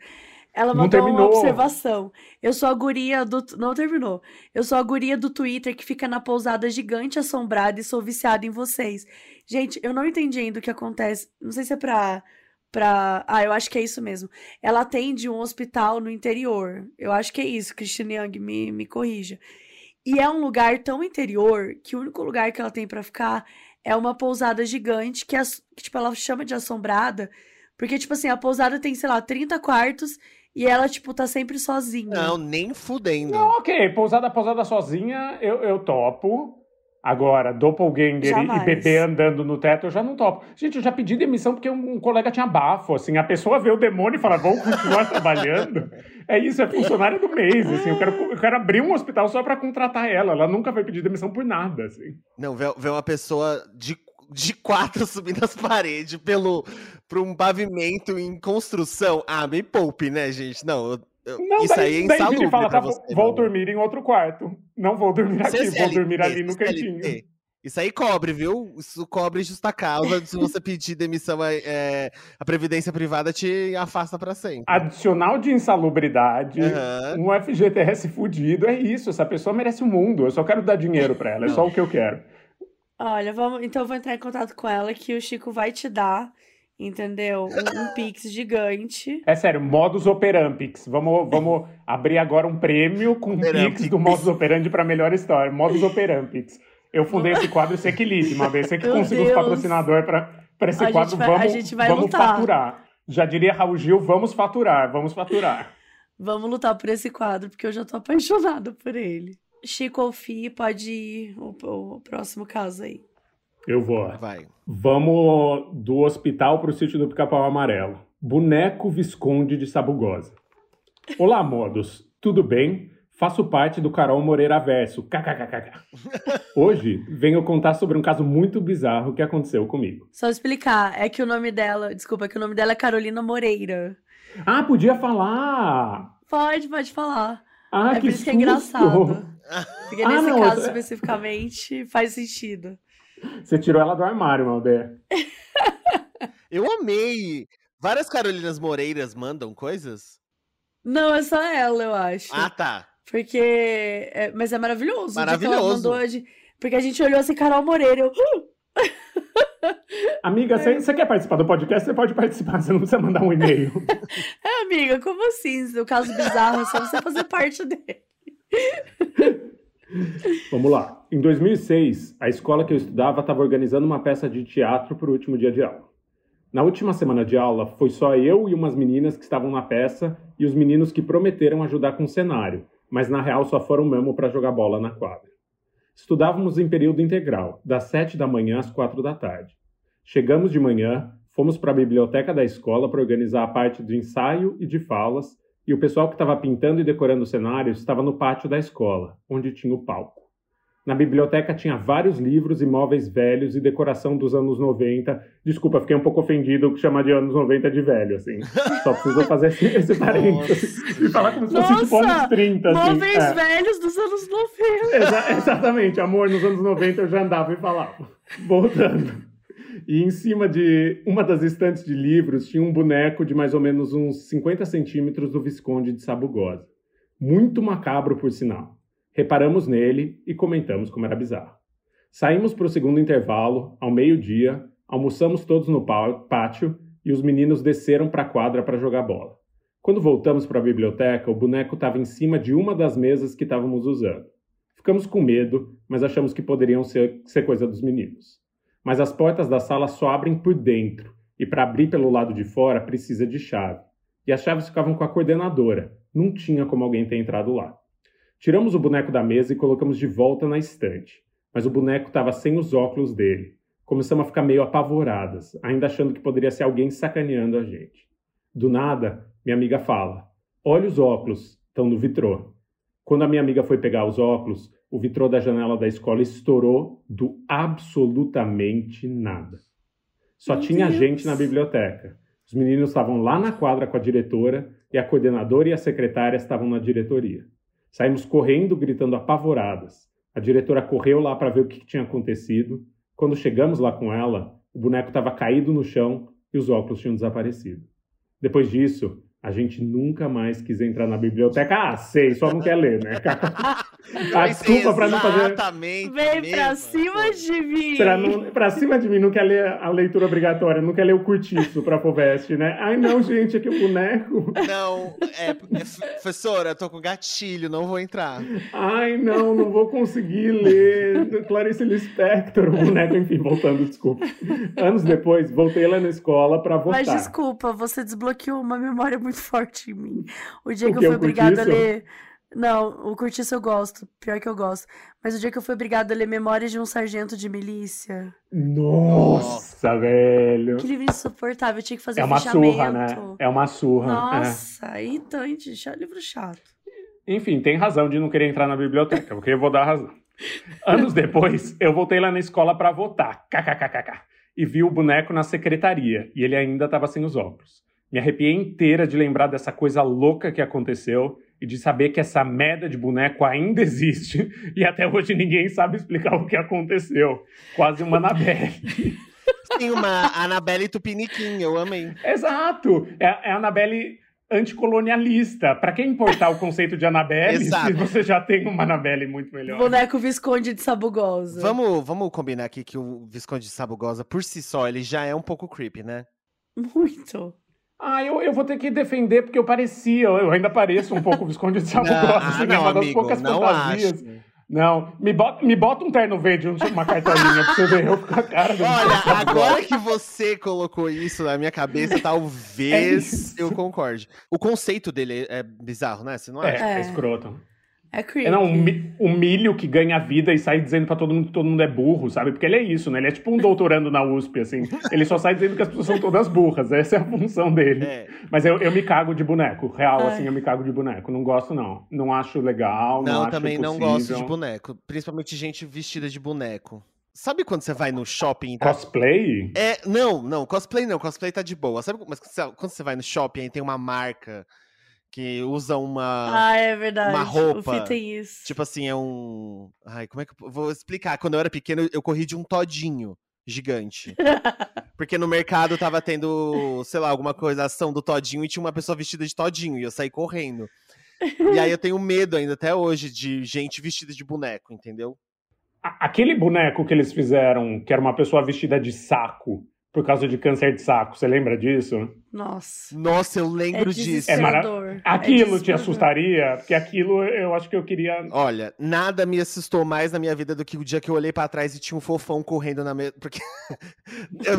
Ela mandou uma observação. Eu sou a guria do. Não terminou. Eu sou a guria do Twitter que fica na pousada gigante assombrada e sou viciada em vocês. Gente, eu não entendi ainda o que acontece. Não sei se é pra pra. Ah, eu acho que é isso mesmo. Ela atende um hospital no interior. Eu acho que é isso, Christine Young, me, me corrija. E é um lugar tão interior que o único lugar que ela tem para ficar é uma pousada gigante que, que, tipo, ela chama de assombrada. Porque, tipo assim, a pousada tem, sei lá, 30 quartos e ela, tipo, tá sempre sozinha. Não, nem fudendo. Não, ok. Pousada, pousada sozinha, eu, eu topo. Agora, doppelganger Jamais. e bebê andando no teto, eu já não topo. Gente, eu já pedi demissão porque um, um colega tinha bafo, assim. A pessoa vê o demônio e fala, vamos continuar trabalhando. É isso, é funcionária do mês, assim. Eu quero, eu quero abrir um hospital só para contratar ela. Ela nunca vai pedir demissão por nada, assim. Não, vê, vê uma pessoa de, de quatro subindo as paredes pelo, por um pavimento em construção. Ah, me poupe, né, gente? Não, eu não, isso daí, aí é insalubre fala, tá, você, vou dormir em outro quarto. Não vou dormir aqui, CLT, vou dormir ali no cantinho. Isso aí cobre, viu? Isso cobre justa causa. Se você pedir demissão, é, a Previdência Privada te afasta para sempre. Adicional de insalubridade, uhum. um FGTS fudido, é isso. Essa pessoa merece o mundo. Eu só quero dar dinheiro para ela, é só o que eu quero. Olha, vamos, então eu vou entrar em contato com ela que o Chico vai te dar entendeu? Um, um Pix gigante. É sério, modus operampix. Vamos, vamos abrir agora um prêmio com Pix do modus operandi para melhor história. Modus operampix. Eu fundei esse quadro esse equilíbrio uma vez. Você que consiga os patrocinadores para esse a quadro, vai, vamos, vamos faturar. Já diria Raul Gil, vamos faturar, vamos faturar. Vamos lutar por esse quadro, porque eu já tô apaixonada por ele. Chico ou Fi, pode ir o, o próximo caso aí. Eu vou. Vai. Vamos do hospital para o sítio do Pica-Pau Amarelo. Boneco Visconde de Sabugosa. Olá, modos. Tudo bem? Faço parte do Carol Moreira Verso. KKKK. Hoje venho contar sobre um caso muito bizarro que aconteceu comigo. Só explicar, é que o nome dela, desculpa, é que o nome dela é Carolina Moreira. Ah, podia falar. Pode, pode falar. Ah, é que por isso que é engraçado. Porque ah, nesse não, caso especificamente faz sentido. Você tirou ela do armário, Malder. Eu amei. Várias Carolinas Moreiras mandam coisas? Não, é só ela, eu acho. Ah, tá. Porque. É, mas é maravilhoso. Maravilhoso. De... Porque a gente olhou assim, Carol Moreira. Eu... Amiga, você é. quer participar do podcast? Você pode participar, você não precisa mandar um e-mail. é, amiga, como assim? No caso bizarro, é só você fazer parte dele. Vamos lá. Em 2006, a escola que eu estudava estava organizando uma peça de teatro para o último dia de aula. Na última semana de aula, foi só eu e umas meninas que estavam na peça e os meninos que prometeram ajudar com o cenário, mas na real só foram mesmo para jogar bola na quadra. Estudávamos em período integral, das sete da manhã às quatro da tarde. Chegamos de manhã, fomos para a biblioteca da escola para organizar a parte de ensaio e de falas e o pessoal que estava pintando e decorando o cenário estava no pátio da escola, onde tinha o palco. Na biblioteca tinha vários livros e móveis velhos e decoração dos anos 90. Desculpa, fiquei um pouco ofendido com chamar de anos 90 de velho, assim. Só preciso fazer esse, esse parênteses. E falar como se fosse tipo anos 30. Assim. Móveis é. velhos dos anos 90. Exa exatamente, amor, nos anos 90 eu já andava e falava. Voltando. E em cima de uma das estantes de livros tinha um boneco de mais ou menos uns 50 centímetros do Visconde de Sabugosa. Muito macabro, por sinal. Reparamos nele e comentamos como era bizarro. Saímos para o segundo intervalo, ao meio-dia, almoçamos todos no pátio e os meninos desceram para a quadra para jogar bola. Quando voltamos para a biblioteca, o boneco estava em cima de uma das mesas que estávamos usando. Ficamos com medo, mas achamos que poderiam ser, ser coisa dos meninos. Mas as portas da sala só abrem por dentro, e para abrir pelo lado de fora precisa de chave. E as chaves ficavam com a coordenadora, não tinha como alguém ter entrado lá. Tiramos o boneco da mesa e colocamos de volta na estante, mas o boneco estava sem os óculos dele. Começamos a ficar meio apavoradas, ainda achando que poderia ser alguém sacaneando a gente. Do nada, minha amiga fala: Olha os óculos, estão no vitrô. Quando a minha amiga foi pegar os óculos, o vitrô da janela da escola estourou do absolutamente nada. Só Meu tinha Deus. gente na biblioteca. Os meninos estavam lá na quadra com a diretora e a coordenadora e a secretária estavam na diretoria. Saímos correndo, gritando apavoradas. A diretora correu lá para ver o que tinha acontecido. Quando chegamos lá com ela, o boneco estava caído no chão e os óculos tinham desaparecido. Depois disso, a gente nunca mais quis entrar na biblioteca. Ah, sei, só não quer ler, né? A desculpa pra não fazer. Exatamente. Vem pra cima de mim. Pra, não, pra cima de mim, não quer ler a leitura obrigatória, não quer ler o curtiço pra Poveste, né? Ai, não, gente, aqui o boneco. Não, é, é, professora, tô com gatilho, não vou entrar. Ai, não, não vou conseguir ler. Clarice Lispector, o boneco, enfim, voltando, desculpa. Anos depois, voltei lá na escola pra votar. Mas desculpa, você desbloqueou uma memória muito forte em mim. O dia o que eu fui obrigada a ler. Não, o Curtiço eu gosto, pior que eu gosto. Mas o dia que eu fui obrigada a ler Memórias de um Sargento de Milícia. Nossa, velho. Que livro insuportável, eu tinha que fazer É uma surra, né? É uma surra. É. Nossa, é. então, gente, é livro chato. Enfim, tem razão de não querer entrar na biblioteca, porque eu vou dar razão. Anos depois, eu voltei lá na escola para votar, kkkk, e vi o boneco na secretaria, e ele ainda estava sem os óculos. Me arrepiei inteira de lembrar dessa coisa louca que aconteceu e de saber que essa merda de boneco ainda existe e até hoje ninguém sabe explicar o que aconteceu. Quase uma Anabelle. Tem uma Anabelle Tupiniquim, eu amei. Exato! É, é a Anabelle anticolonialista. Para quem importar o conceito de Anabelle, se você já tem uma Anabelle muito melhor? Boneco Visconde de Sabugosa. Vamos, vamos combinar aqui que o Visconde de Sabugosa, por si só, ele já é um pouco creepy, né? Muito. Ah, eu, eu vou ter que defender porque eu parecia, eu ainda pareço um pouco Visconde de Sabugosa, assim, né? Uma das amigo, poucas não fantasias. Acho. Não, me bota, me bota um terno verde, uma cartolinha pra você ver eu com a cara Olha, agora que você colocou isso na minha cabeça, talvez é eu concorde. O conceito dele é bizarro, né? Você não acha? É, é escroto. É creepy. É, não, um, milho que ganha vida e sai dizendo pra todo mundo que todo mundo é burro, sabe? Porque ele é isso, né? Ele é tipo um doutorando na USP, assim. Ele só sai dizendo que as pessoas são todas burras. Essa é a função dele. É. Mas eu, eu me cago de boneco. Real, Ai. assim, eu me cago de boneco. Não gosto, não. Não acho legal, não, não também não gosto de boneco. Principalmente gente vestida de boneco. Sabe quando você vai no shopping? Tá... Cosplay? É, não, não, cosplay não, cosplay tá de boa. Sabe mas quando você vai no shopping e tem uma marca que usa uma Ah, é verdade. Uma roupa. O Fih tem isso. Tipo assim, é um, ai, como é que eu vou explicar? Quando eu era pequeno, eu corri de um todinho gigante. Porque no mercado tava tendo, sei lá, alguma coisa, ação do todinho e tinha uma pessoa vestida de todinho e eu saí correndo. E aí eu tenho medo ainda até hoje de gente vestida de boneco, entendeu? Aquele boneco que eles fizeram, que era uma pessoa vestida de saco, por causa de câncer de saco. Você lembra disso? Nossa. Nossa, eu lembro é disso. É mara... Aquilo é te assustaria? Porque aquilo eu acho que eu queria. Olha, nada me assustou mais na minha vida do que o dia que eu olhei para trás e tinha um fofão correndo na mesa. Porque. eu...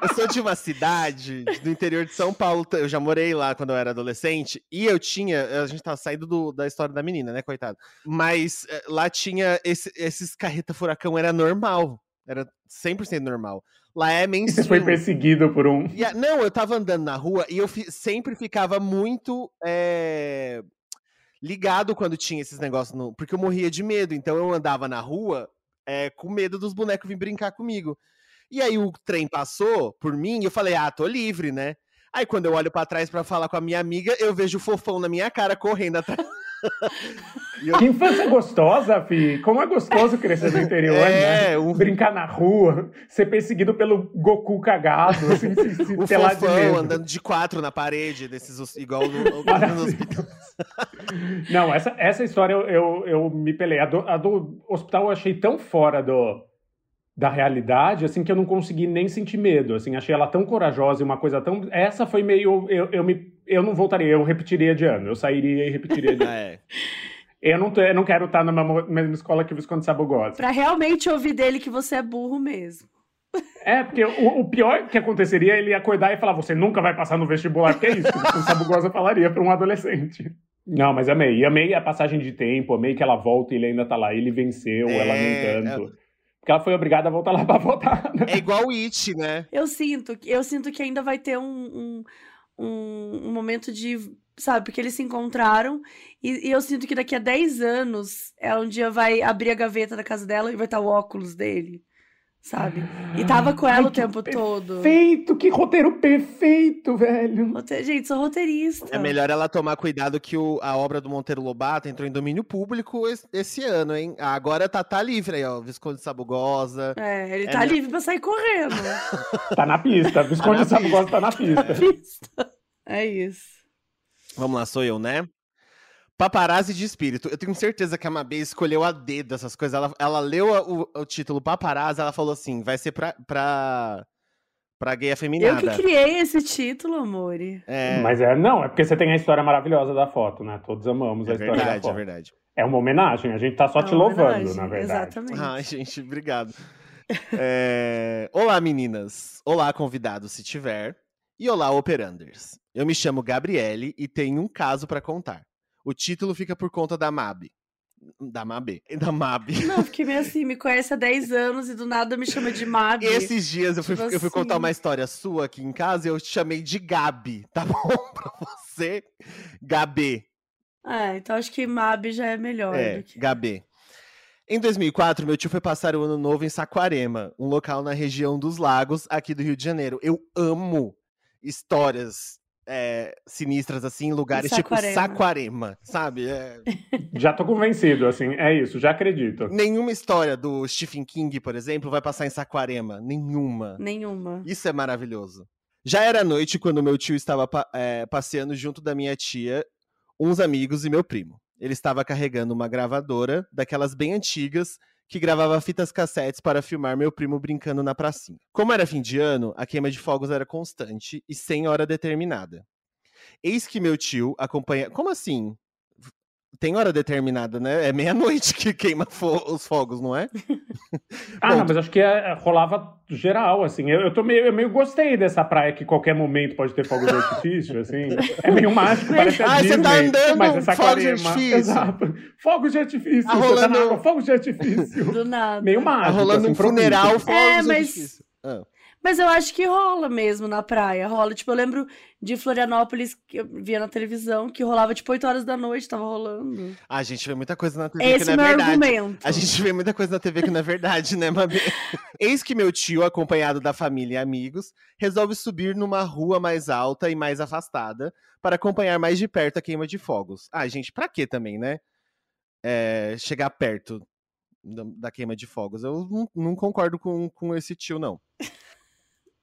eu sou de uma cidade do interior de São Paulo. Eu já morei lá quando eu era adolescente. E eu tinha. A gente tava saindo do, da história da menina, né, coitado? Mas eh, lá tinha. Esse, esses carreta furacão era normal. Era 100% normal. Lá é mainstream. Você foi perseguido por um. Não, eu tava andando na rua e eu fi sempre ficava muito. É... ligado quando tinha esses negócios, no... porque eu morria de medo. Então eu andava na rua é, com medo dos bonecos vir brincar comigo. E aí o trem passou por mim e eu falei, ah, tô livre, né? Aí quando eu olho para trás para falar com a minha amiga, eu vejo o fofão na minha cara correndo atrás. Eu... Que infância gostosa, Fi. Como é gostoso crescer no interior, é, né? Brincar na rua, ser perseguido pelo Goku cagado, assim, se, se o fofão andando de quatro na parede, desses, igual no, no hospital. Não, essa, essa história eu, eu, eu me pelei. A do, a do hospital eu achei tão fora do da realidade, assim, que eu não consegui nem sentir medo, assim, achei ela tão corajosa e uma coisa tão... Essa foi meio... Eu, eu, me, eu não voltaria, eu repetiria de ano, eu sairia e repetiria de ano. é. Eu não, eu não quero estar na mesma escola que o Visconde Sabugosa. Pra realmente ouvir dele que você é burro mesmo. É, porque o, o, pior que aconteceria é ele acordar e falar: você nunca vai passar no vestibular, que é isso que o Visconde Sabugosa falaria para um adolescente. Não, mas amei. E amei a passagem de tempo, amei que ela volta e ele ainda tá lá. Ele venceu, é, ela nem tanto. É... Porque ela foi obrigada a voltar lá pra votar. Né? É igual o It, né? Eu sinto, eu sinto que ainda vai ter um, um, um, momento de. Sabe, porque eles se encontraram e, e, eu sinto que daqui a 10 anos ela um dia vai abrir a gaveta da casa dela e vai estar o óculos dele sabe? E tava com ela Ai, o tempo todo. Perfeito, que roteiro perfeito, velho. Rote... Gente, sou roteirista. É melhor ela tomar cuidado que o, a obra do Monteiro Lobato entrou em domínio público esse, esse ano, hein? Agora tá, tá livre aí, ó. Visconde Sabugosa. É, ele é tá livre pra sair correndo. tá na pista. Visconde tá Sabugosa tá na pista. Tá na pista. É isso. Vamos lá, sou eu, né? Paparazzi de espírito. Eu tenho certeza que a Mabê escolheu a dedo essas coisas. Ela, ela leu o, o, título Paparazzi, ela falou assim: vai ser pra, pra, pra gay afeminada. Eu que criei esse título, amor. É... Mas é, não, é porque você tem a história maravilhosa da foto, né? Todos amamos é a história verdade, da foto. É verdade, é uma homenagem, a gente tá só é te louvando, na verdade. Exatamente. Ai, gente, obrigado. é... Olá, meninas. Olá, convidado, se tiver. E olá, operanders. Eu me chamo Gabriele e tenho um caso para contar. O título fica por conta da MAB. Da MAB. Da MAB. Não, porque meio assim, me conhece há 10 anos e do nada me chama de MAB. Esses dias eu fui, tipo eu fui contar uma assim. história sua aqui em casa e eu te chamei de Gabi, tá bom? pra você, Gabê. É, então acho que MAB já é melhor. É, que... Gabê. Em 2004, meu tio foi passar o ano novo em Saquarema, um local na região dos lagos, aqui do Rio de Janeiro. Eu amo histórias é, sinistras, assim, em lugares tipo Saquarema, sabe? É... Já tô convencido, assim, é isso, já acredito. Nenhuma história do Stephen King, por exemplo, vai passar em Saquarema. Nenhuma. Nenhuma. Isso é maravilhoso. Já era noite quando meu tio estava é, passeando junto da minha tia, uns amigos e meu primo. Ele estava carregando uma gravadora, daquelas bem antigas, que gravava fitas cassetes para filmar meu primo brincando na pracinha. Como era fim de ano, a queima de fogos era constante e sem hora determinada. Eis que meu tio acompanha. Como assim? Tem hora determinada, né? É meia-noite que queima fo os fogos, não é? ah, Bom, não, mas acho que é, rolava geral, assim. Eu, eu, tô meio, eu meio gostei dessa praia que qualquer momento pode ter fogos de artifício, assim. É meio mágico, parece Ah, você tá andando, mas essa fogos de artifício. Exato. Fogos de artifício. Tá rolando... Tá água, fogos de artifício. Do nada. Meio mágico. Tá rolando assim, um funeral, fogos é, mas... de artifício. Ah. Mas eu acho que rola mesmo na praia. Rola. Tipo, eu lembro de Florianópolis, que eu via na televisão, que rolava tipo 8 horas da noite, tava rolando. Ah, a gente vê muita coisa na TV Esse que não é verdade. Argumento. A gente vê muita coisa na TV que não é verdade, né, Mabê? Eis que meu tio, acompanhado da família e amigos, resolve subir numa rua mais alta e mais afastada para acompanhar mais de perto a queima de fogos. Ah, gente, pra quê também, né? É, chegar perto da queima de fogos. Eu não, não concordo com, com esse tio, não.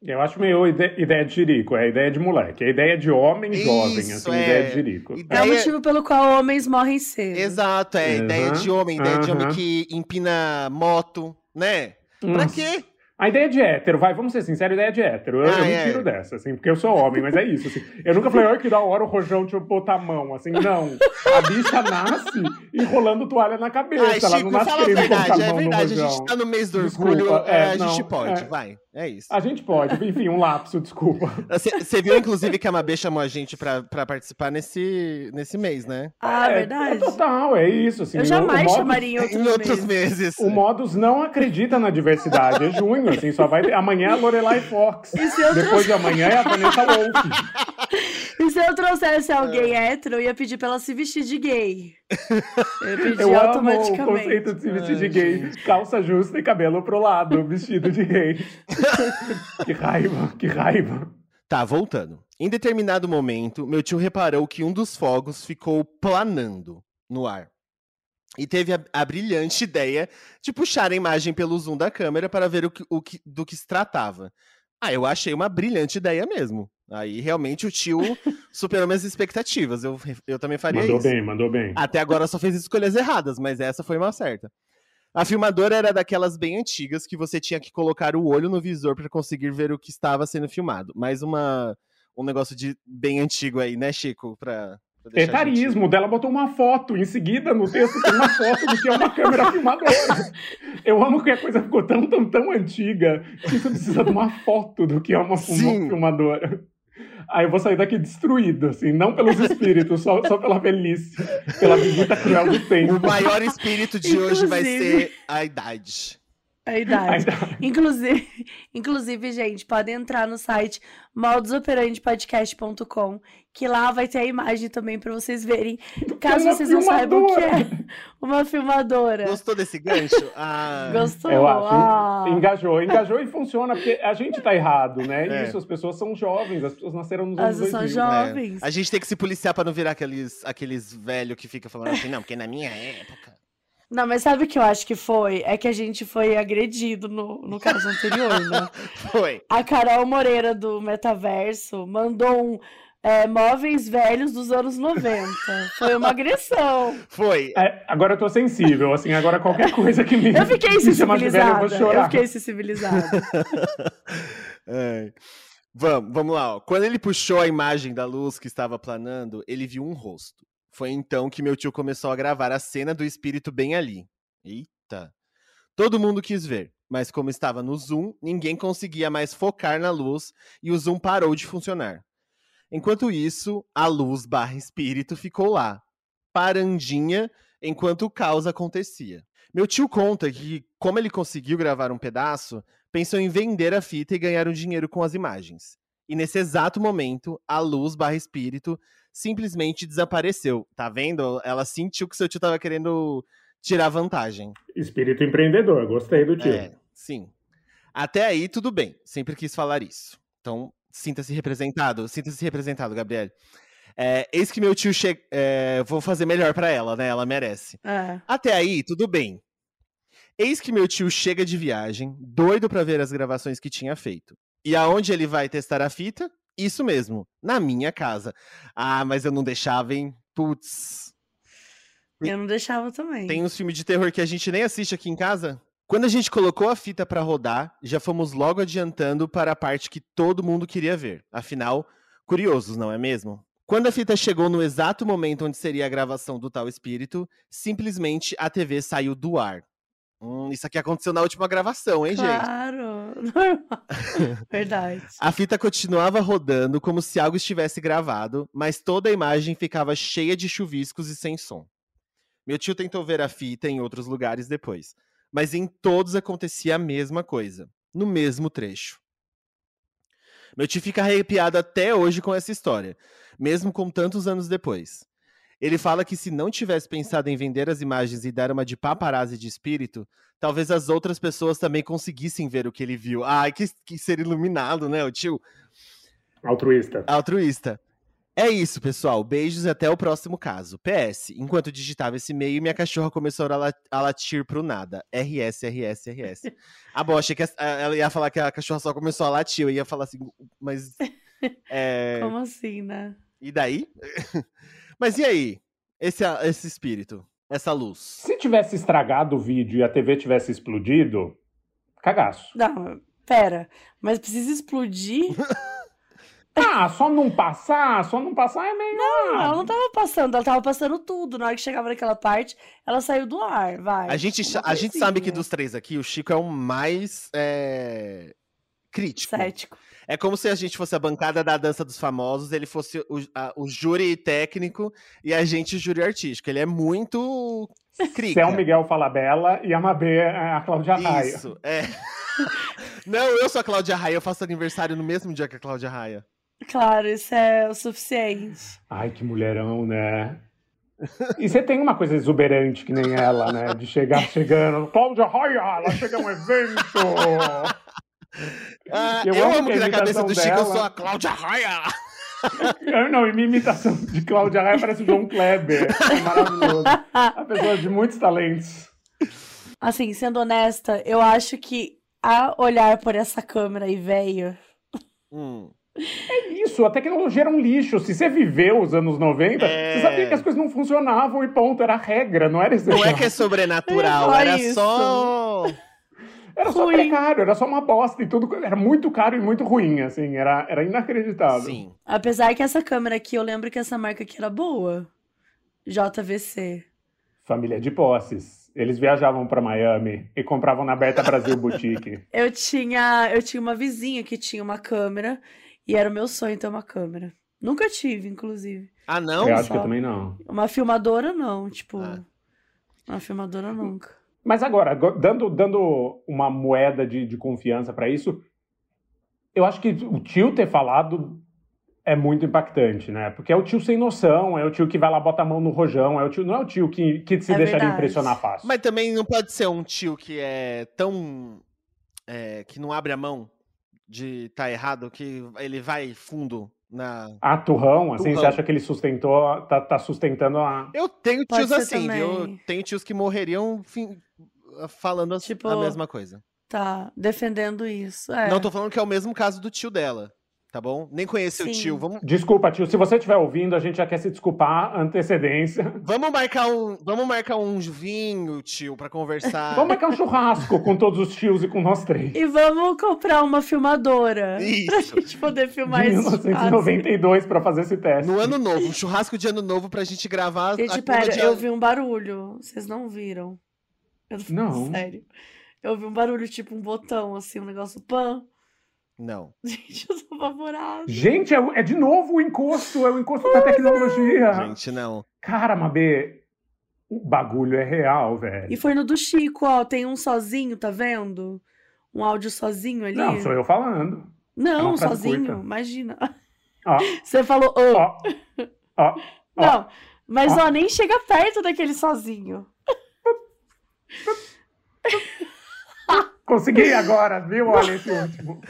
Eu acho meio ideia de jirico, é ideia de moleque, é ideia de homem Isso, jovem, assim, é. ideia de jirico. Ideia... É o motivo pelo qual homens morrem cedo. Exato, é uhum, ideia de homem, ideia uhum. de homem que empina moto, né? Pra quê? A ideia de hétero, vai, vamos ser sinceros, a ideia de hétero. Eu, ah, eu me é. tiro dessa, assim, porque eu sou homem, mas é isso. Assim. Eu nunca falei, olha que da hora o rojão te botar a mão, assim, não. A bicha nasce enrolando toalha na cabeça. Ai, ela Chico, não nasce fala a verdade, é verdade. A gente tá no mês do orgulho, é, é, a não, gente pode, é. vai. É isso. A gente pode, enfim, um lapso, desculpa. Você viu, inclusive, que a Mabê chamou a gente pra, pra participar nesse, nesse mês, né? Ah, é, verdade. É total, é isso. Assim, eu jamais chamaria em, outro em outros meses. O Modus não acredita na diversidade, é junho. assim, só vai. Amanhã é a Lorelai Fox. Depois de amanhã é a Vanessa Wolff. E se eu trouxesse alguém é. hétero, eu ia pedir pra ela se vestir de gay. Eu. Amo o conceito de se vestir de gay. Calça justa e cabelo pro lado, vestido de gay. que raiva, que raiva. Tá, voltando. Em determinado momento, meu tio reparou que um dos fogos ficou planando no ar. E teve a, a, brilhante ideia de puxar a imagem pelo zoom da câmera para ver o que, o que, do que se tratava. Ah, eu achei uma brilhante ideia mesmo. Aí realmente o tio superou minhas expectativas. Eu, eu também faria mandou isso. Mandou bem, mandou bem. Até agora só fez escolhas erradas, mas essa foi uma certa. A filmadora era daquelas bem antigas que você tinha que colocar o olho no visor para conseguir ver o que estava sendo filmado. Mais uma um negócio de bem antigo aí, né, Chico, para Etarismo, dela botou uma foto, em seguida no texto tem uma foto do que é uma câmera filmadora. Eu amo que a coisa ficou tão, tão, tão antiga que você precisa de uma foto do que é uma, uma filmadora. Aí eu vou sair daqui destruído, assim, não pelos espíritos, só, só pela velhice, pela visita cruel do tempo. O maior espírito de hoje vai ser a idade. A idade. Inclusive, inclusive, gente, podem entrar no site modusoperandepodcast.com, que lá vai ter a imagem também para vocês verem. Caso vocês não saibam o que é uma filmadora. Gostou desse gancho? Ah. Gostou? Eu acho. Ah. Engajou, engajou e funciona, porque a gente tá errado, né? É. Isso, as pessoas são jovens, as pessoas nasceram nos anos As são jovens. É. A gente tem que se policiar para não virar aqueles, aqueles velhos que ficam falando assim, não, porque na minha época. Não, mas sabe o que eu acho que foi? É que a gente foi agredido no, no caso anterior, né? foi. A Carol Moreira do Metaverso mandou um é, móveis velhos dos anos 90. Foi uma agressão. Foi. É, agora eu tô sensível, assim, agora qualquer coisa que me. Eu fiquei sensibilizada. Velho, eu, eu, fiquei sensibilizada. é. Vamos, vamos lá. Ó. Quando ele puxou a imagem da luz que estava planando, ele viu um rosto. Foi então que meu tio começou a gravar a cena do espírito bem ali. Eita! Todo mundo quis ver, mas como estava no zoom, ninguém conseguia mais focar na luz e o zoom parou de funcionar. Enquanto isso, a luz barra espírito ficou lá, parandinha, enquanto o caos acontecia. Meu tio conta que, como ele conseguiu gravar um pedaço, pensou em vender a fita e ganhar um dinheiro com as imagens. E nesse exato momento, a luz barra espírito simplesmente desapareceu. Tá vendo? Ela sentiu que seu tio tava querendo tirar vantagem. Espírito empreendedor, gostei do tio. É, sim. Até aí, tudo bem. Sempre quis falar isso. Então, sinta-se representado. Sinta-se representado, Gabriel. É, eis que meu tio chega. É, vou fazer melhor para ela, né? Ela merece. É. Até aí, tudo bem. Eis que meu tio chega de viagem, doido para ver as gravações que tinha feito. E aonde ele vai testar a fita? Isso mesmo, na minha casa. Ah, mas eu não deixava, hein? Putz. Eu não deixava também. Tem uns filmes de terror que a gente nem assiste aqui em casa. Quando a gente colocou a fita para rodar, já fomos logo adiantando para a parte que todo mundo queria ver. Afinal, curiosos, não é mesmo? Quando a fita chegou no exato momento onde seria a gravação do tal espírito, simplesmente a TV saiu do ar. Hum, isso aqui aconteceu na última gravação, hein, claro. gente? Claro, verdade. A fita continuava rodando como se algo estivesse gravado, mas toda a imagem ficava cheia de chuviscos e sem som. Meu tio tentou ver a fita em outros lugares depois, mas em todos acontecia a mesma coisa, no mesmo trecho. Meu tio fica arrepiado até hoje com essa história, mesmo com tantos anos depois. Ele fala que se não tivesse pensado em vender as imagens e dar uma de paparazzi de espírito, talvez as outras pessoas também conseguissem ver o que ele viu. Ai, que, que ser iluminado, né, o tio? Altruísta. Altruísta. É isso, pessoal. Beijos e até o próximo caso. PS, enquanto digitava esse e-mail, minha cachorra começou a latir pro nada. RS, RS, RS. Ah, bom, achei que ela ia falar que a cachorra só começou a latir. Eu ia falar assim, mas. É... Como assim, né? E daí? Mas e aí? Esse, esse espírito, essa luz. Se tivesse estragado o vídeo e a TV tivesse explodido, cagaço. Não, pera. Mas precisa explodir? Ah, só não passar, só não passar é meio. Não, ela não tava passando, ela tava passando tudo. Na hora que chegava naquela parte, ela saiu do ar, vai. A gente, a gente sabe que dos três aqui, o Chico é o mais é, crítico. Cético. É como se a gente fosse a bancada da dança dos famosos, ele fosse o, a, o júri técnico e a gente o júri artístico. Ele é muito é o Miguel Falabella e a Mabê é a Cláudia Raia. Isso, é. Não, eu sou a Cláudia Raia, eu faço aniversário no mesmo dia que a Cláudia Raia. Claro, isso é o suficiente. Ai, que mulherão, né? E você tem uma coisa exuberante que nem ela, né? De chegar chegando. Cláudia Raia, ela chega a um evento! Ah, eu, eu amo, amo que na cabeça do Chico dela... eu sou a Cláudia Raia! Eu não, e minha imitação de Cláudia Raia parece o João Kleber. É maravilhoso. A pessoa de muitos talentos. Assim, sendo honesta, eu acho que a olhar por essa câmera aí, velho. Hum. É isso, a tecnologia era um lixo. Se você viveu os anos 90, é... você sabia que as coisas não funcionavam e ponto, era regra, não era isso. Não é que é sobrenatural, é era isso. só. Era só precário, era só uma bosta e tudo. Era muito caro e muito ruim, assim. Era, era inacreditável. Sim. Apesar que essa câmera aqui, eu lembro que essa marca aqui era boa. JVC. Família de posses. Eles viajavam para Miami e compravam na Berta Brasil Boutique. eu tinha, eu tinha uma vizinha que tinha uma câmera e era o meu sonho ter uma câmera. Nunca tive, inclusive. Ah, não? Eu acho Só que eu também não. Uma filmadora, não. Tipo, ah. uma filmadora nunca. Mas agora, dando, dando uma moeda de, de confiança para isso, eu acho que o tio ter falado é muito impactante, né? Porque é o tio sem noção, é o tio que vai lá bota a mão no rojão, é o tio, não é o tio que, que se é deixaria verdade. impressionar fácil. Mas também não pode ser um tio que é tão. É, que não abre a mão de estar tá errado, que ele vai fundo na. Ah, turrão, assim, turrão. você acha que ele sustentou, tá, tá sustentando a. Eu tenho tios assim, também. viu? Tenho tios que morreriam falando tipo, a mesma coisa. Tá, defendendo isso. É. Não tô falando que é o mesmo caso do tio dela. Tá bom? Nem conheci Sim. o tio. Vamos... Desculpa, tio. Se você estiver ouvindo, a gente já quer se desculpar antecedência. Vamos marcar um, vamos marcar um vinho, tio, para conversar. vamos marcar um churrasco com todos os tios e com nós três. E vamos comprar uma filmadora. Isso. Pra gente poder filmar de 1992 para fazer esse teste. No ano novo, um churrasco de ano novo pra gente gravar. Gente, pera, de... eu vi um barulho. Vocês não viram? Eu não. Sério. Eu ouvi um barulho tipo um botão, assim, um negócio pan. Não. Gente, eu tô apavorado. Gente, é, é, de novo o encosto, é o encosto da tecnologia. Gente, não. Cara, Mabê, o bagulho é real, velho. E foi no do Chico, ó, tem um sozinho, tá vendo? Um áudio sozinho ali. Não, sou eu falando. Não, é sozinho, curta. imagina. Ó. Você falou, ô. Ó. Ó. Não, mas ó, nem chega perto daquele sozinho. Consegui agora, viu? Olha esse último.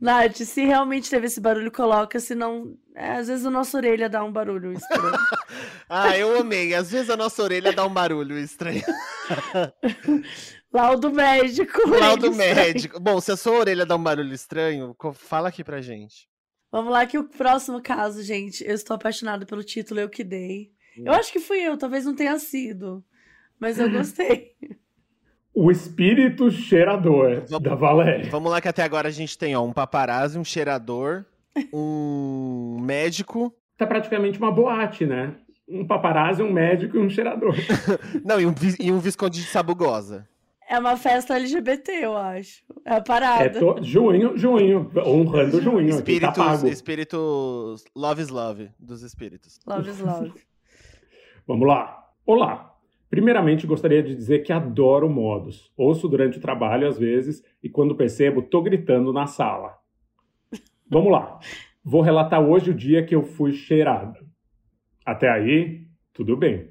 Nath, se realmente teve esse barulho, coloca, senão. É, às vezes a nossa orelha dá um barulho estranho. ah, eu amei. Às vezes a nossa orelha dá um barulho estranho. Laudo médico. Laudo médico. Bom, se a sua orelha dá um barulho estranho, fala aqui pra gente. Vamos lá, que o próximo caso, gente. Eu estou apaixonada pelo título Eu Que Dei. Eu hum. acho que fui eu, talvez não tenha sido. Mas eu gostei. O espírito cheirador vamos, da Valéria. Vamos lá que até agora a gente tem ó, um paparazzi, um cheirador, um médico. Tá praticamente uma boate, né? Um paparazzi, um médico e um cheirador. Não, e um, e um visconde de sabugosa. É uma festa LGBT, eu acho. É a parada. É to... Junho, junho. Honrando junho. Espíritos, tá espíritos Love is Love dos espíritos. Love is Love. Vamos lá. Olá, Primeiramente, gostaria de dizer que adoro modos. Ouço durante o trabalho às vezes e quando percebo, tô gritando na sala. Vamos lá. Vou relatar hoje o dia que eu fui cheirada. Até aí, tudo bem.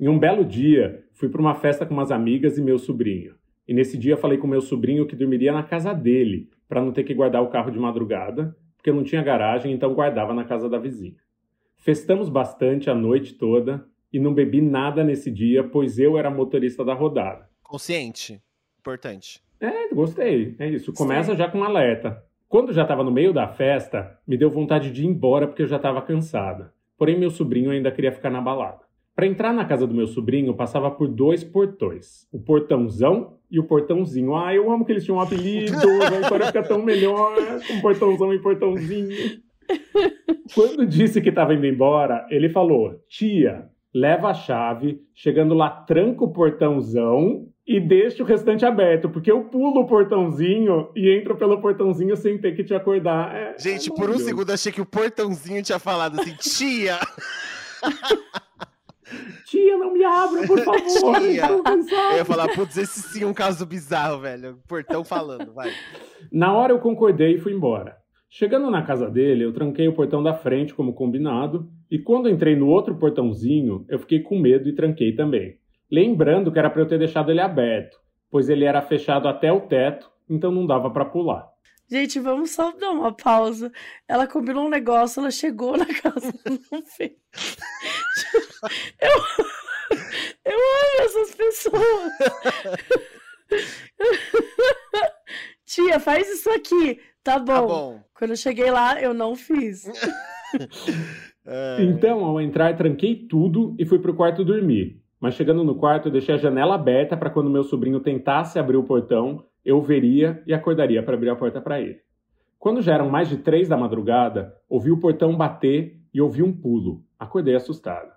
Em um belo dia, fui para uma festa com umas amigas e meu sobrinho. E nesse dia falei com meu sobrinho que dormiria na casa dele, para não ter que guardar o carro de madrugada, porque não tinha garagem, então guardava na casa da vizinha. Festamos bastante a noite toda, e não bebi nada nesse dia, pois eu era motorista da rodada. Consciente. Importante. É, gostei. É isso. Começa Sim. já com um alerta. Quando já estava no meio da festa, me deu vontade de ir embora porque eu já estava cansada. Porém, meu sobrinho ainda queria ficar na balada. Para entrar na casa do meu sobrinho, passava por dois portões: o portãozão e o portãozinho. Ah, eu amo que eles tinham um apelido, a história fica tão melhor com portãozão e portãozinho. Quando disse que estava indo embora, ele falou: Tia, leva a chave, chegando lá, tranca o portãozão e deixa o restante aberto, porque eu pulo o portãozinho e entro pelo portãozinho sem ter que te acordar. É, Gente, é por um segundo achei que o portãozinho tinha falado assim, tia! tia, não me me abra, por favor. Tia, eu ia falar, putz, esse sim é um caso bizarro, velho. Portão falando, vai. Na hora eu concordei e fui embora. Chegando na casa dele, eu tranquei o portão da frente como combinado, e quando entrei no outro portãozinho, eu fiquei com medo e tranquei também. Lembrando que era para eu ter deixado ele aberto, pois ele era fechado até o teto, então não dava para pular. Gente, vamos só dar uma pausa. Ela combinou um negócio, ela chegou na casa, não fez. Eu, eu amo essas pessoas. Tia, faz isso aqui. Tá bom. Tá bom. Quando eu cheguei lá, eu não fiz. então, ao entrar, tranquei tudo e fui pro quarto dormir. Mas chegando no quarto, deixei a janela aberta para quando meu sobrinho tentasse abrir o portão, eu veria e acordaria para abrir a porta para ele. Quando já eram mais de três da madrugada, ouvi o portão bater e ouvi um pulo. Acordei assustado.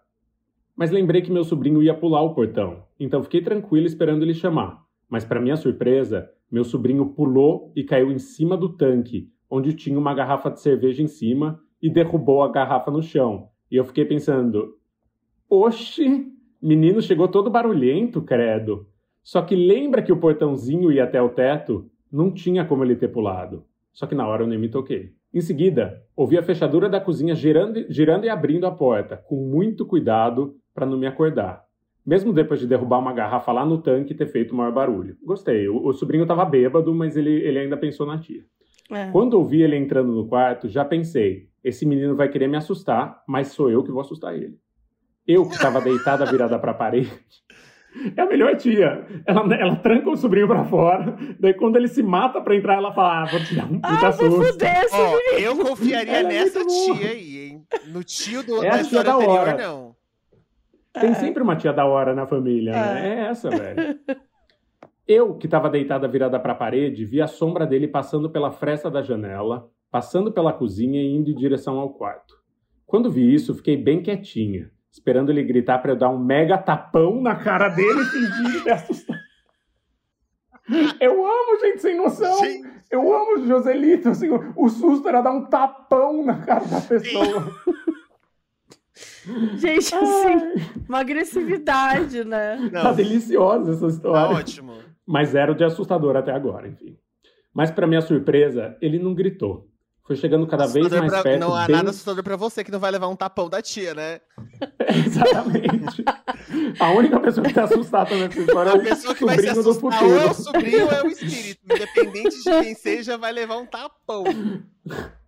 Mas lembrei que meu sobrinho ia pular o portão, então fiquei tranquilo esperando ele chamar. Mas, para minha surpresa, meu sobrinho pulou e caiu em cima do tanque, onde tinha uma garrafa de cerveja em cima, e derrubou a garrafa no chão. E eu fiquei pensando: Oxi, menino chegou todo barulhento, credo. Só que lembra que o portãozinho ia até o teto? Não tinha como ele ter pulado. Só que na hora eu nem me toquei. Em seguida, ouvi a fechadura da cozinha girando, girando e abrindo a porta, com muito cuidado para não me acordar. Mesmo depois de derrubar uma garrafa lá no tanque e ter feito o maior barulho. Gostei. O, o sobrinho estava bêbado, mas ele, ele ainda pensou na tia. É. Quando ouvi ele entrando no quarto, já pensei: esse menino vai querer me assustar, mas sou eu que vou assustar ele. Eu que estava deitada virada para a parede, é a melhor tia. Ela, ela tranca o sobrinho pra fora. Daí, quando ele se mata pra entrar, ela fala: Ah, vou te dar um puta ah, susto. Fuder, oh, eu confiaria ela é nessa é tia aí, hein? No tio do, é da tia da anterior, hora. não. Tem é. sempre uma tia da hora na família, né? É, é essa, velho. Eu, que estava deitada virada para a parede, vi a sombra dele passando pela fresta da janela, passando pela cozinha e indo em direção ao quarto. Quando vi isso, fiquei bem quietinha esperando ele gritar para eu dar um mega tapão na cara dele e fingir me assustar. Eu amo gente sem noção. Gente. Eu amo Joselito. Assim, o susto era dar um tapão na cara da pessoa. Gente, assim, uma agressividade, né? Não. Tá deliciosa essa história. Tá ótimo. Mas era de assustador até agora, enfim. Mas, para minha surpresa, ele não gritou. Foi chegando cada vez mais pra, perto. Não há bem... nada assustador pra você que não vai levar um tapão da tia, né? Exatamente. A única pessoa que tá assustada nessa história é o pessoa que vai se assustar, do futuro. Ou é o sobrinho ou é o espírito. Independente de quem seja, vai levar um tapão.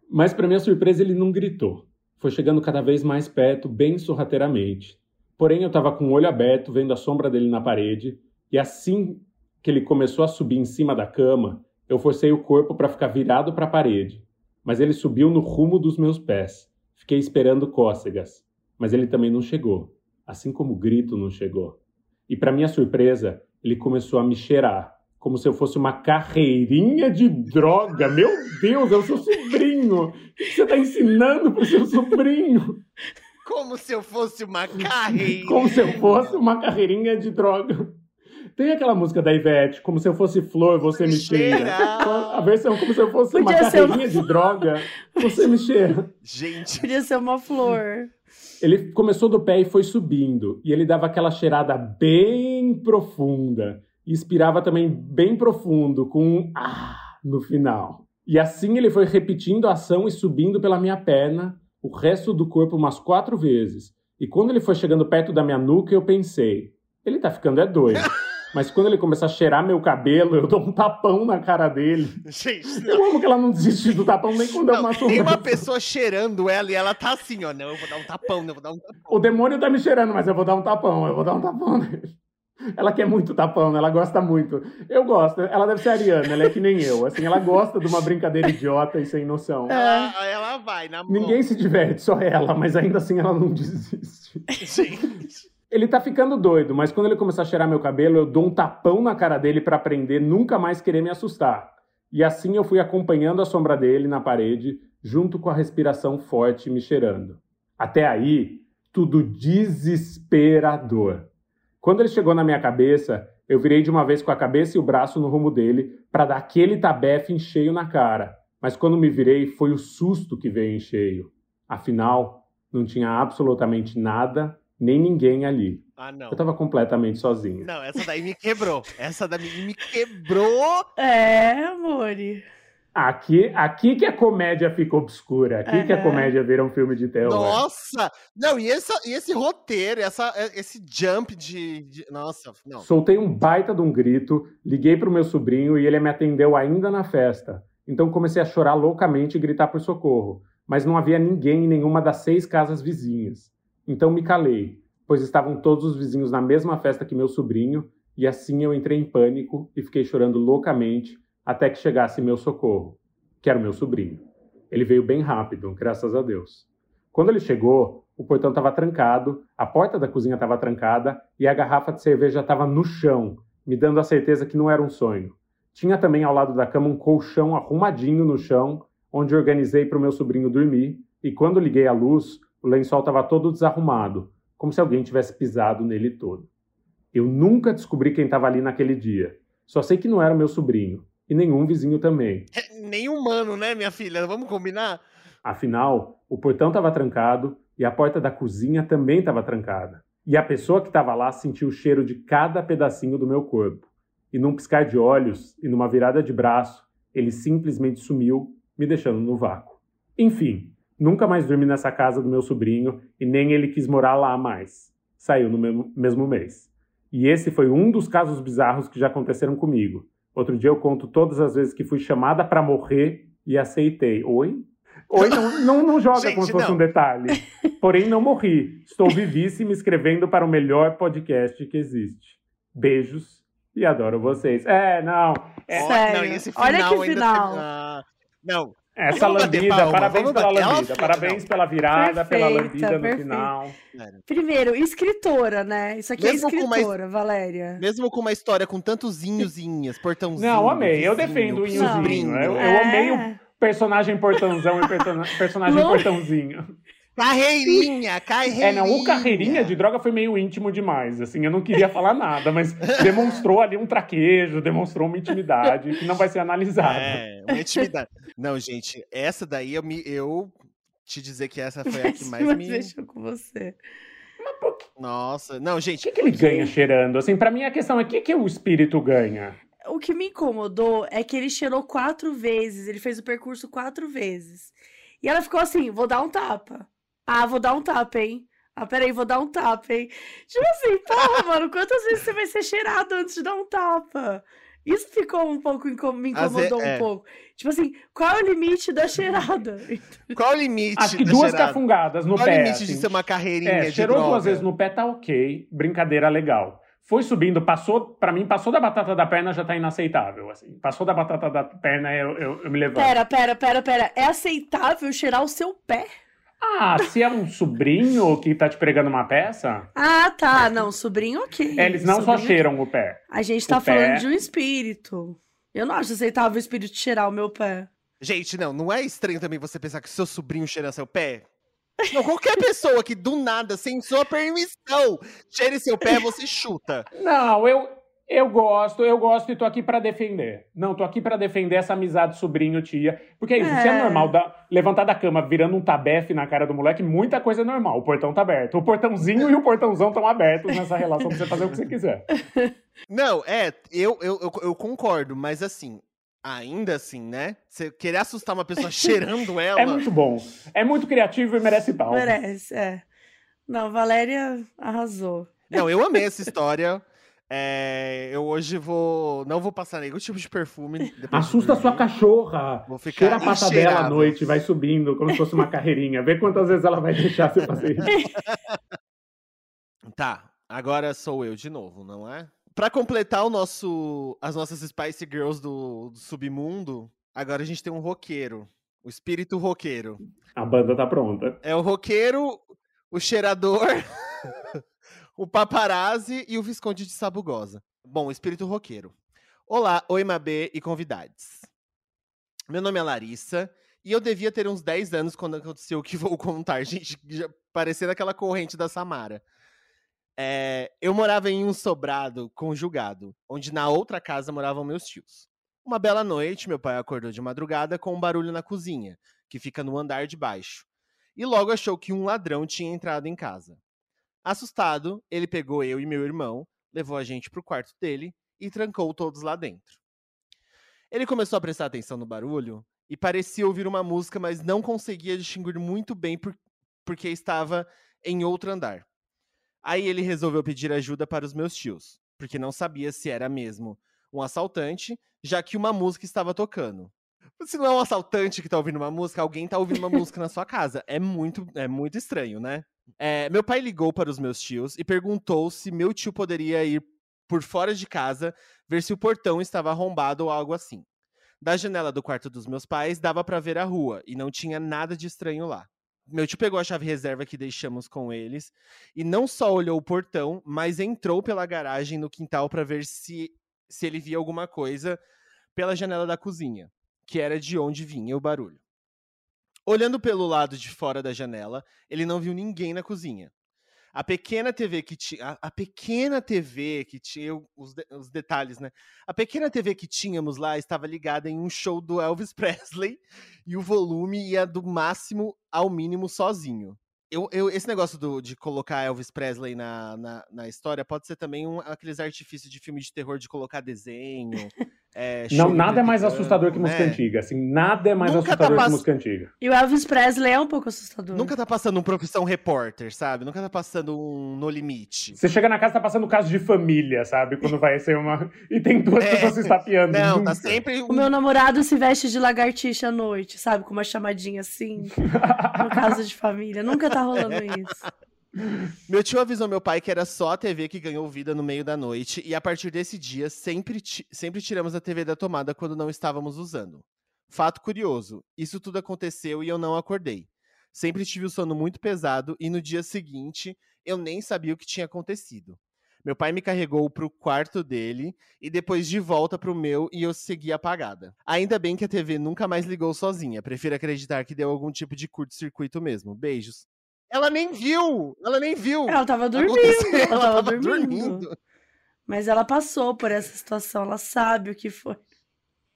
Mas, para minha surpresa, ele não gritou. Foi chegando cada vez mais perto, bem sorrateiramente. Porém, eu estava com o olho aberto, vendo a sombra dele na parede, e assim que ele começou a subir em cima da cama, eu forcei o corpo para ficar virado para a parede mas ele subiu no rumo dos meus pés. Fiquei esperando cócegas, mas ele também não chegou, assim como o grito não chegou. E para minha surpresa, ele começou a me cheirar, como se eu fosse uma carreirinha de droga. Meu Deus, é o seu sobrinho! O que você está ensinando para o seu sobrinho? Como se eu fosse uma carreirinha. Como se eu fosse uma carreirinha de droga. Tem aquela música da Ivete, como se eu fosse flor, você me cheira. A versão como se eu fosse Podia uma carreirinha uma... de droga, você me cheira. Gente. Podia ser uma flor. Ele começou do pé e foi subindo. E ele dava aquela cheirada bem profunda. E expirava também bem profundo, com um ah no final. E assim ele foi repetindo a ação e subindo pela minha perna, o resto do corpo umas quatro vezes. E quando ele foi chegando perto da minha nuca, eu pensei: ele tá ficando é doido. Mas quando ele começa a cheirar meu cabelo, eu dou um tapão na cara dele. Gente. Eu amo que ela não desiste do tapão nem quando não, é uma Tem uma pessoa cheirando ela e ela tá assim, ó. Não, eu vou dar um tapão, não, eu vou dar um tapão. O demônio tá me cheirando, mas eu vou dar um tapão, eu vou dar um tapão nele. Ela quer muito tapão? Ela gosta muito. Eu gosto. Ela deve ser ariana, ela é que nem eu. Assim, ela gosta de uma brincadeira idiota e sem noção. Ela, ela vai na mão. Ninguém se diverte, só ela, mas ainda assim ela não desiste. Gente. Ele tá ficando doido, mas quando ele começar a cheirar meu cabelo, eu dou um tapão na cara dele para aprender nunca mais querer me assustar. E assim eu fui acompanhando a sombra dele na parede, junto com a respiração forte me cheirando. Até aí, tudo desesperador. Quando ele chegou na minha cabeça, eu virei de uma vez com a cabeça e o braço no rumo dele para dar aquele tabefe em cheio na cara. Mas quando me virei, foi o susto que veio em cheio. Afinal, não tinha absolutamente nada nem ninguém ali. Ah, não. Eu tava completamente sozinho. Não, essa daí me quebrou. Essa daí me quebrou. É, amore. Aqui, aqui que a comédia fica obscura. Aqui uhum. que a comédia vira um filme de terror. Nossa! Não, e, essa, e esse roteiro, essa, esse jump de, de, Nossa, não. Soltei um baita de um grito, liguei pro meu sobrinho e ele me atendeu ainda na festa. Então comecei a chorar loucamente e gritar por socorro. Mas não havia ninguém em nenhuma das seis casas vizinhas. Então me calei, pois estavam todos os vizinhos na mesma festa que meu sobrinho, e assim eu entrei em pânico e fiquei chorando loucamente até que chegasse meu socorro, que era o meu sobrinho. Ele veio bem rápido, graças a Deus. Quando ele chegou, o portão estava trancado, a porta da cozinha estava trancada e a garrafa de cerveja estava no chão, me dando a certeza que não era um sonho. Tinha também ao lado da cama um colchão arrumadinho no chão, onde organizei para o meu sobrinho dormir, e quando liguei a luz, o lençol estava todo desarrumado, como se alguém tivesse pisado nele todo. Eu nunca descobri quem estava ali naquele dia. Só sei que não era meu sobrinho, e nenhum vizinho também. É, nem humano, né, minha filha? Vamos combinar? Afinal, o portão estava trancado e a porta da cozinha também estava trancada. E a pessoa que estava lá sentiu o cheiro de cada pedacinho do meu corpo. E num piscar de olhos e numa virada de braço, ele simplesmente sumiu, me deixando no vácuo. Enfim, nunca mais dormi nessa casa do meu sobrinho e nem ele quis morar lá mais. Saiu no mesmo mês. E esse foi um dos casos bizarros que já aconteceram comigo. Outro dia eu conto todas as vezes que fui chamada para morrer e aceitei. Oi? Oi, não, não, não joga Gente, como se fosse não. um detalhe. Porém, não morri. Estou vivíssima escrevendo para o melhor podcast que existe. Beijos e adoro vocês. É, não. É, Sério. Não, esse final Olha que final. Ah, não, essa lambida, parabéns pela lambida, parabéns pela virada, perfeita, pela lambida no final. Primeiro, escritora, né? Isso aqui é mesmo é escritora, uma, Valéria. Mesmo com uma história com tantos inhozinhas, portãozinho. Não, amei, eu defendo o inhozinho. Eu, eu é. amei o personagem portãozão e personagem portãozinho. Carreirinha, carreirinha. É, não, o carreirinha de droga foi meio íntimo demais, assim, eu não queria falar nada, mas demonstrou ali um traquejo, demonstrou uma intimidade que não vai ser analisada. É, uma intimidade. Não, gente, essa daí eu me eu te dizer que essa foi a que mais me deixou com você. Nossa, não, gente. O que, que ele ganha cheirando? Assim, para mim a questão é o que, que o espírito ganha? O que me incomodou é que ele cheirou quatro vezes, ele fez o percurso quatro vezes. E ela ficou assim: vou dar um tapa. Ah, vou dar um tapa, hein? Ah, peraí, vou dar um tapa, hein? Tipo assim, porra, mano, quantas vezes você vai ser cheirado antes de dar um tapa? Isso ficou um pouco, me incomodou é, um pouco. Tipo assim, qual é o limite da cheirada? Qual é o limite Acho que duas cheirada? cafungadas no qual pé. Qual é o limite assim. de ser uma carreirinha é, de cheirou droga? duas vezes no pé, tá ok. Brincadeira legal. Foi subindo, passou, para mim, passou da batata da perna, já tá inaceitável, assim. Passou da batata da perna, eu, eu, eu me levanto. Pera, pera, pera, pera. É aceitável cheirar o seu pé? Ah, se é um sobrinho que tá te pregando uma peça? Ah, tá. Não, sobrinho ok. Eles não sobrinho só cheiram o pé. A gente tá o falando pé... de um espírito. Eu não acho aceitável o espírito cheirar o meu pé. Gente, não, não é estranho também você pensar que seu sobrinho cheira seu pé? Não, qualquer pessoa que do nada, sem sua permissão, cheire seu pé, você chuta. Não, eu, eu gosto, eu gosto e tô aqui para defender. Não, tô aqui para defender essa amizade sobrinho-tia. Porque é isso, é. se é normal da, levantar da cama virando um tabefe na cara do moleque, muita coisa é normal. O portão tá aberto. O portãozinho e o portãozão estão abertos nessa relação pra você fazer o que você quiser. Não, é, eu, eu, eu, eu concordo, mas assim, Ainda assim, né? Você querer assustar uma pessoa cheirando ela. É muito bom. É muito criativo e merece pau. Merece, é. Não, Valéria arrasou. Não, eu amei essa história. É, eu hoje vou. Não vou passar nenhum tipo de perfume. Assusta de sua cachorra. Vou ficar Cheira a pata dela à noite, vai subindo, como se fosse uma carreirinha. Vê quantas vezes ela vai deixar você fazer isso. Tá, agora sou eu de novo, não é? Pra completar o nosso, as nossas Spice Girls do, do submundo, agora a gente tem um roqueiro. O espírito roqueiro. A banda tá pronta. É o roqueiro, o cheirador. o paparazzi e o Visconde de Sabugosa. Bom, espírito roqueiro. Olá, oi Mabê e convidados. Meu nome é Larissa e eu devia ter uns 10 anos quando aconteceu o que vou contar, gente, parecendo aquela corrente da Samara. É, eu morava em um sobrado conjugado, onde na outra casa moravam meus tios. Uma bela noite, meu pai acordou de madrugada com um barulho na cozinha, que fica no andar de baixo, e logo achou que um ladrão tinha entrado em casa. Assustado, ele pegou eu e meu irmão, levou a gente pro quarto dele e trancou todos lá dentro. Ele começou a prestar atenção no barulho e parecia ouvir uma música, mas não conseguia distinguir muito bem por, porque estava em outro andar. Aí ele resolveu pedir ajuda para os meus tios, porque não sabia se era mesmo um assaltante, já que uma música estava tocando. Se não é um assaltante que está ouvindo uma música, alguém está ouvindo uma música na sua casa. É muito, é muito estranho, né? É, meu pai ligou para os meus tios e perguntou se meu tio poderia ir por fora de casa ver se o portão estava arrombado ou algo assim. Da janela do quarto dos meus pais dava para ver a rua e não tinha nada de estranho lá. Meu tio pegou a chave reserva que deixamos com eles e não só olhou o portão, mas entrou pela garagem no quintal para ver se, se ele via alguma coisa pela janela da cozinha, que era de onde vinha o barulho. Olhando pelo lado de fora da janela, ele não viu ninguém na cozinha. A pequena TV que tinha. A, pequena TV que tinha. Os, de, os, detalhes, né? A pequena TV que tínhamos lá estava ligada em um show do Elvis Presley e o volume ia do máximo ao mínimo sozinho. Eu, eu, esse negócio do, de colocar Elvis Presley na, na, na história pode ser também um, aqueles artifícios de filme de terror de colocar desenho. É, não, nada é mais assustador que música né? antiga, assim, nada é mais Nunca tá assustador tá pass... que música antiga. E o Elvis Presley é um pouco assustador. Nunca tá passando um profissão repórter, sabe? Nunca tá passando um No Limite. Você chega na casa, tá passando caso de família, sabe? Quando vai ser uma... E tem duas é. pessoas se estapeando. Não, nunca. tá sempre... O meu namorado se veste de lagartixa à noite, sabe? Com uma chamadinha assim, no caso de família. Nunca tá rolando isso. Meu tio avisou meu pai que era só a TV que ganhou vida no meio da noite, e a partir desse dia sempre, sempre tiramos a TV da tomada quando não estávamos usando. Fato curioso: isso tudo aconteceu e eu não acordei. Sempre tive o sono muito pesado e no dia seguinte eu nem sabia o que tinha acontecido. Meu pai me carregou pro quarto dele e depois de volta pro meu e eu segui apagada. Ainda bem que a TV nunca mais ligou sozinha. Prefiro acreditar que deu algum tipo de curto-circuito mesmo. Beijos. Ela nem viu. Ela nem viu. Ela tava dormindo. Ela, ela tava, dormindo. dormindo. Mas ela passou por essa situação. Ela sabe o que foi.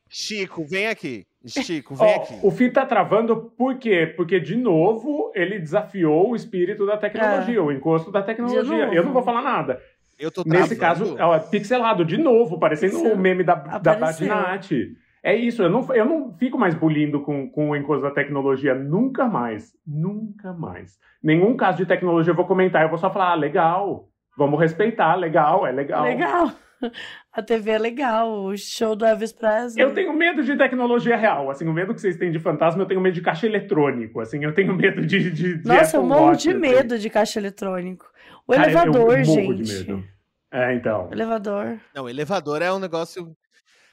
Chico, vem aqui. Chico, vem oh, aqui. O fim tá travando por quê? Porque, de novo, ele desafiou o espírito da tecnologia, é. o encosto da tecnologia. Eu não vou falar nada. Eu tô Nesse caso, ó, pixelado, de novo, parecendo o meme da, da Badinati. É isso, eu não, eu não fico mais bulindo com, com o encosto da tecnologia, nunca mais. Nunca mais. Nenhum caso de tecnologia eu vou comentar, eu vou só falar, ah, legal, vamos respeitar, legal, é legal. Legal. A TV é legal, o show do Elvis Presley. Eu tenho medo de tecnologia real, assim, o medo que vocês têm de fantasma, eu tenho medo de caixa eletrônico, assim, eu tenho medo de. de, de Nossa, Apple eu morro Watch, de assim. medo de caixa eletrônico. O Cara, elevador, eu, eu gente. De medo. É, então. Elevador. Não, elevador é um negócio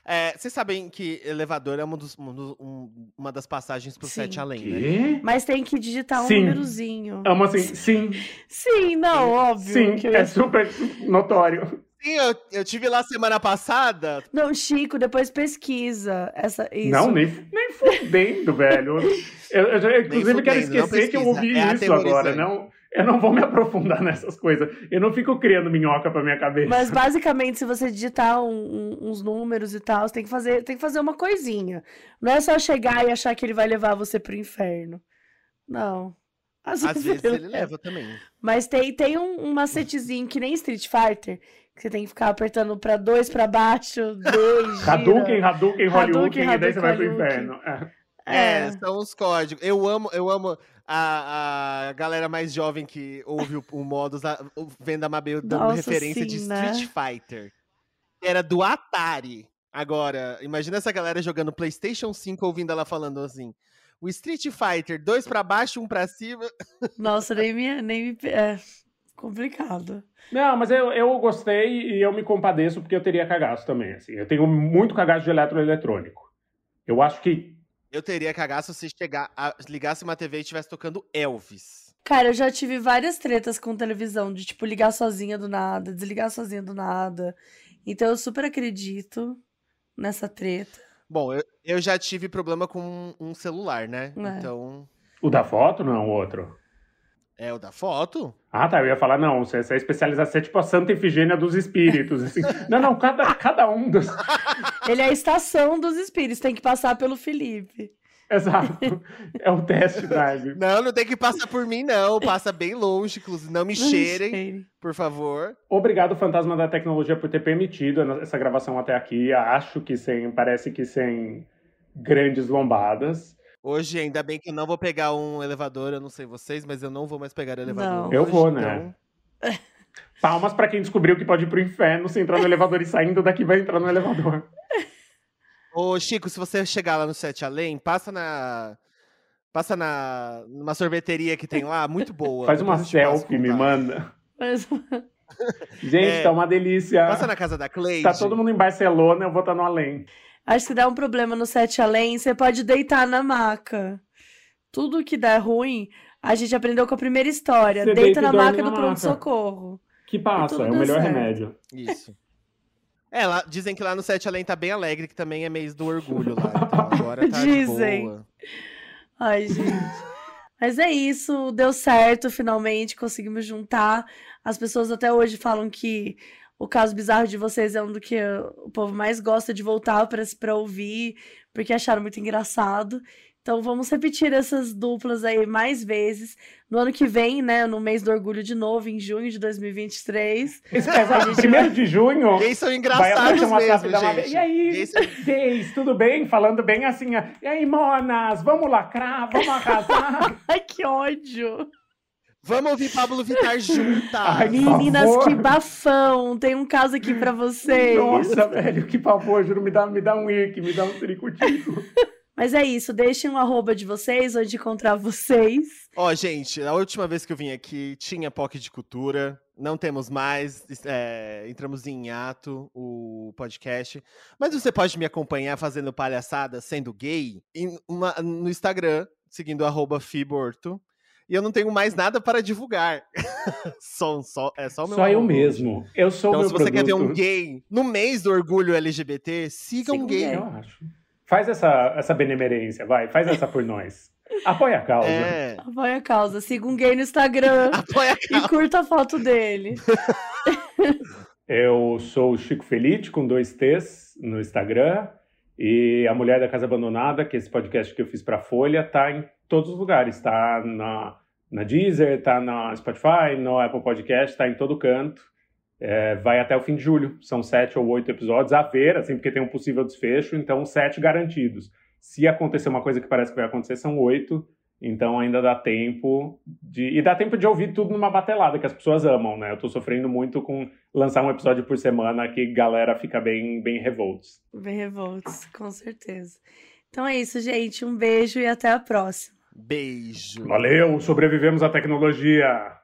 é, vocês sabem que elevador é uma, dos, um, uma das passagens pro sim. sete além, né? Mas tem que digitar um sim. númerozinho. É uma assim, sim. Sim, não, óbvio. Sim, é super notório. Sim, eu, eu tive lá semana passada. Não, Chico, depois pesquisa essa, isso. Não, nem, nem fudendo, velho. Eu, eu, eu inclusive, quero esquecer que eu ouvi é isso agora. Não, eu não vou me aprofundar nessas coisas. Eu não fico criando minhoca pra minha cabeça. Mas basicamente, se você digitar um, um, uns números e tal, você tem que fazer, tem que fazer uma coisinha. Não é só chegar e achar que ele vai levar você pro inferno. Não. Às, Às vezes, ele leva também. Mas tem, tem um, um macetezinho que nem Street Fighter, que você tem que ficar apertando pra dois pra baixo, dois. Hadouken, Hadouken, Hollywood, e daí você vai pro inferno. É. É. é, são os códigos. Eu amo, eu amo a, a galera mais jovem que ouve o, o Modus vendo a Mabel dando Nossa, referência sim, de né? Street Fighter. Era do Atari. Agora, imagina essa galera jogando PlayStation 5 ouvindo ela falando assim. O Street Fighter, dois para baixo, um para cima. Nossa, nem me, nem me. É complicado. Não, mas eu, eu gostei e eu me compadeço porque eu teria cagaço também. Assim. Eu tenho muito cagaço de eletroeletrônico. Eu acho que eu teria cagaço se chegar, a, ligasse uma TV e estivesse tocando Elvis. Cara, eu já tive várias tretas com televisão, de tipo ligar sozinha do nada, desligar sozinha do nada. Então eu super acredito nessa treta. Bom, eu, eu já tive problema com um celular, né? É. Então. O da foto não, o outro? É, o da foto? Ah, tá. Eu ia falar, não, você, você é especializado, você é tipo a Santa Efigênia dos Espíritos. Assim. não, não, cada, cada um dos. Ele é a estação dos espíritos, tem que passar pelo Felipe. Exato. É o test drive. Não, não tem que passar por mim, não. Passa bem longe, inclusive. Não me cheirem, por favor. Obrigado, Fantasma da Tecnologia, por ter permitido essa gravação até aqui. Acho que sem, parece que sem grandes lombadas. Hoje, ainda bem que eu não vou pegar um elevador, eu não sei vocês, mas eu não vou mais pegar elevador. Não. Eu vou, né? Então... Palmas para quem descobriu que pode ir pro inferno se entrar no elevador e saindo daqui vai entrar no elevador. Ô, Chico, se você chegar lá no Sete Além, passa na. Passa na numa sorveteria que tem lá, muito boa. Faz uma selfie, me manda. Faz uma... Gente, é, tá uma delícia. Passa na casa da Cleide. Tá todo mundo em Barcelona, eu vou estar tá no além. Acho que dá um problema no Sete Além, você pode deitar na maca. Tudo que dá ruim, a gente aprendeu com a primeira história. Deita, deita na maca do pronto-socorro. Que passa, é o melhor certo. remédio. Isso. É, lá, dizem que lá no Sete Além tá bem alegre, que também é mês do orgulho lá. Então agora tá dizem. boa. Ai, gente. Mas é isso, deu certo, finalmente conseguimos juntar. As pessoas até hoje falam que o caso bizarro de vocês é um do que o povo mais gosta de voltar para ouvir, porque acharam muito engraçado. Então vamos repetir essas duplas aí mais vezes. No ano que vem, né? No mês do orgulho de novo, em junho de 2023. Exato, primeiro de junho. Gays são engraçados mesmo, gente. E aí, gays, gays, tudo bem? Falando bem assim, e aí, monas, vamos lacrar, vamos arrasar. Ai, que ódio. Vamos ouvir Pablo Vittar juntas. Ai, Meninas, que bafão. Tem um caso aqui para vocês. Nossa, velho, que pavor. Juro, me dá, me dá um ick, me dá um tricutico. Mas é isso, deixem um arroba de vocês, onde encontrar vocês. Ó, oh, gente, a última vez que eu vim aqui tinha POC de Cultura, não temos mais, é, entramos em ato o podcast. Mas você pode me acompanhar fazendo palhaçada, sendo gay, uma, no Instagram, seguindo arroba Fiborto. E eu não tenho mais nada para divulgar. só, só, é só o meu Só eu mesmo. Eu sou então, o meu se você produto. quer ver um gay no mês do orgulho LGBT, siga um gay. Eu acho. Faz essa, essa benemerência, vai. Faz essa por nós. Apoia a causa. É. Apoia a causa. Siga um gay no Instagram. Apoia a causa. E curta a foto dele. Eu sou o Chico Felite, com dois T's no Instagram. E A Mulher da Casa Abandonada, que é esse podcast que eu fiz para Folha, tá em todos os lugares. Tá na, na Deezer, tá na Spotify, no Apple Podcast, tá em todo canto. É, vai até o fim de julho. São sete ou oito episódios a ver, assim, porque tem um possível desfecho, então sete garantidos. Se acontecer uma coisa que parece que vai acontecer, são oito. Então ainda dá tempo de. E dá tempo de ouvir tudo numa batelada, que as pessoas amam, né? Eu tô sofrendo muito com lançar um episódio por semana que galera fica bem, bem revoltos. Bem revoltos, com certeza. Então é isso, gente. Um beijo e até a próxima. Beijo. Valeu, sobrevivemos à tecnologia.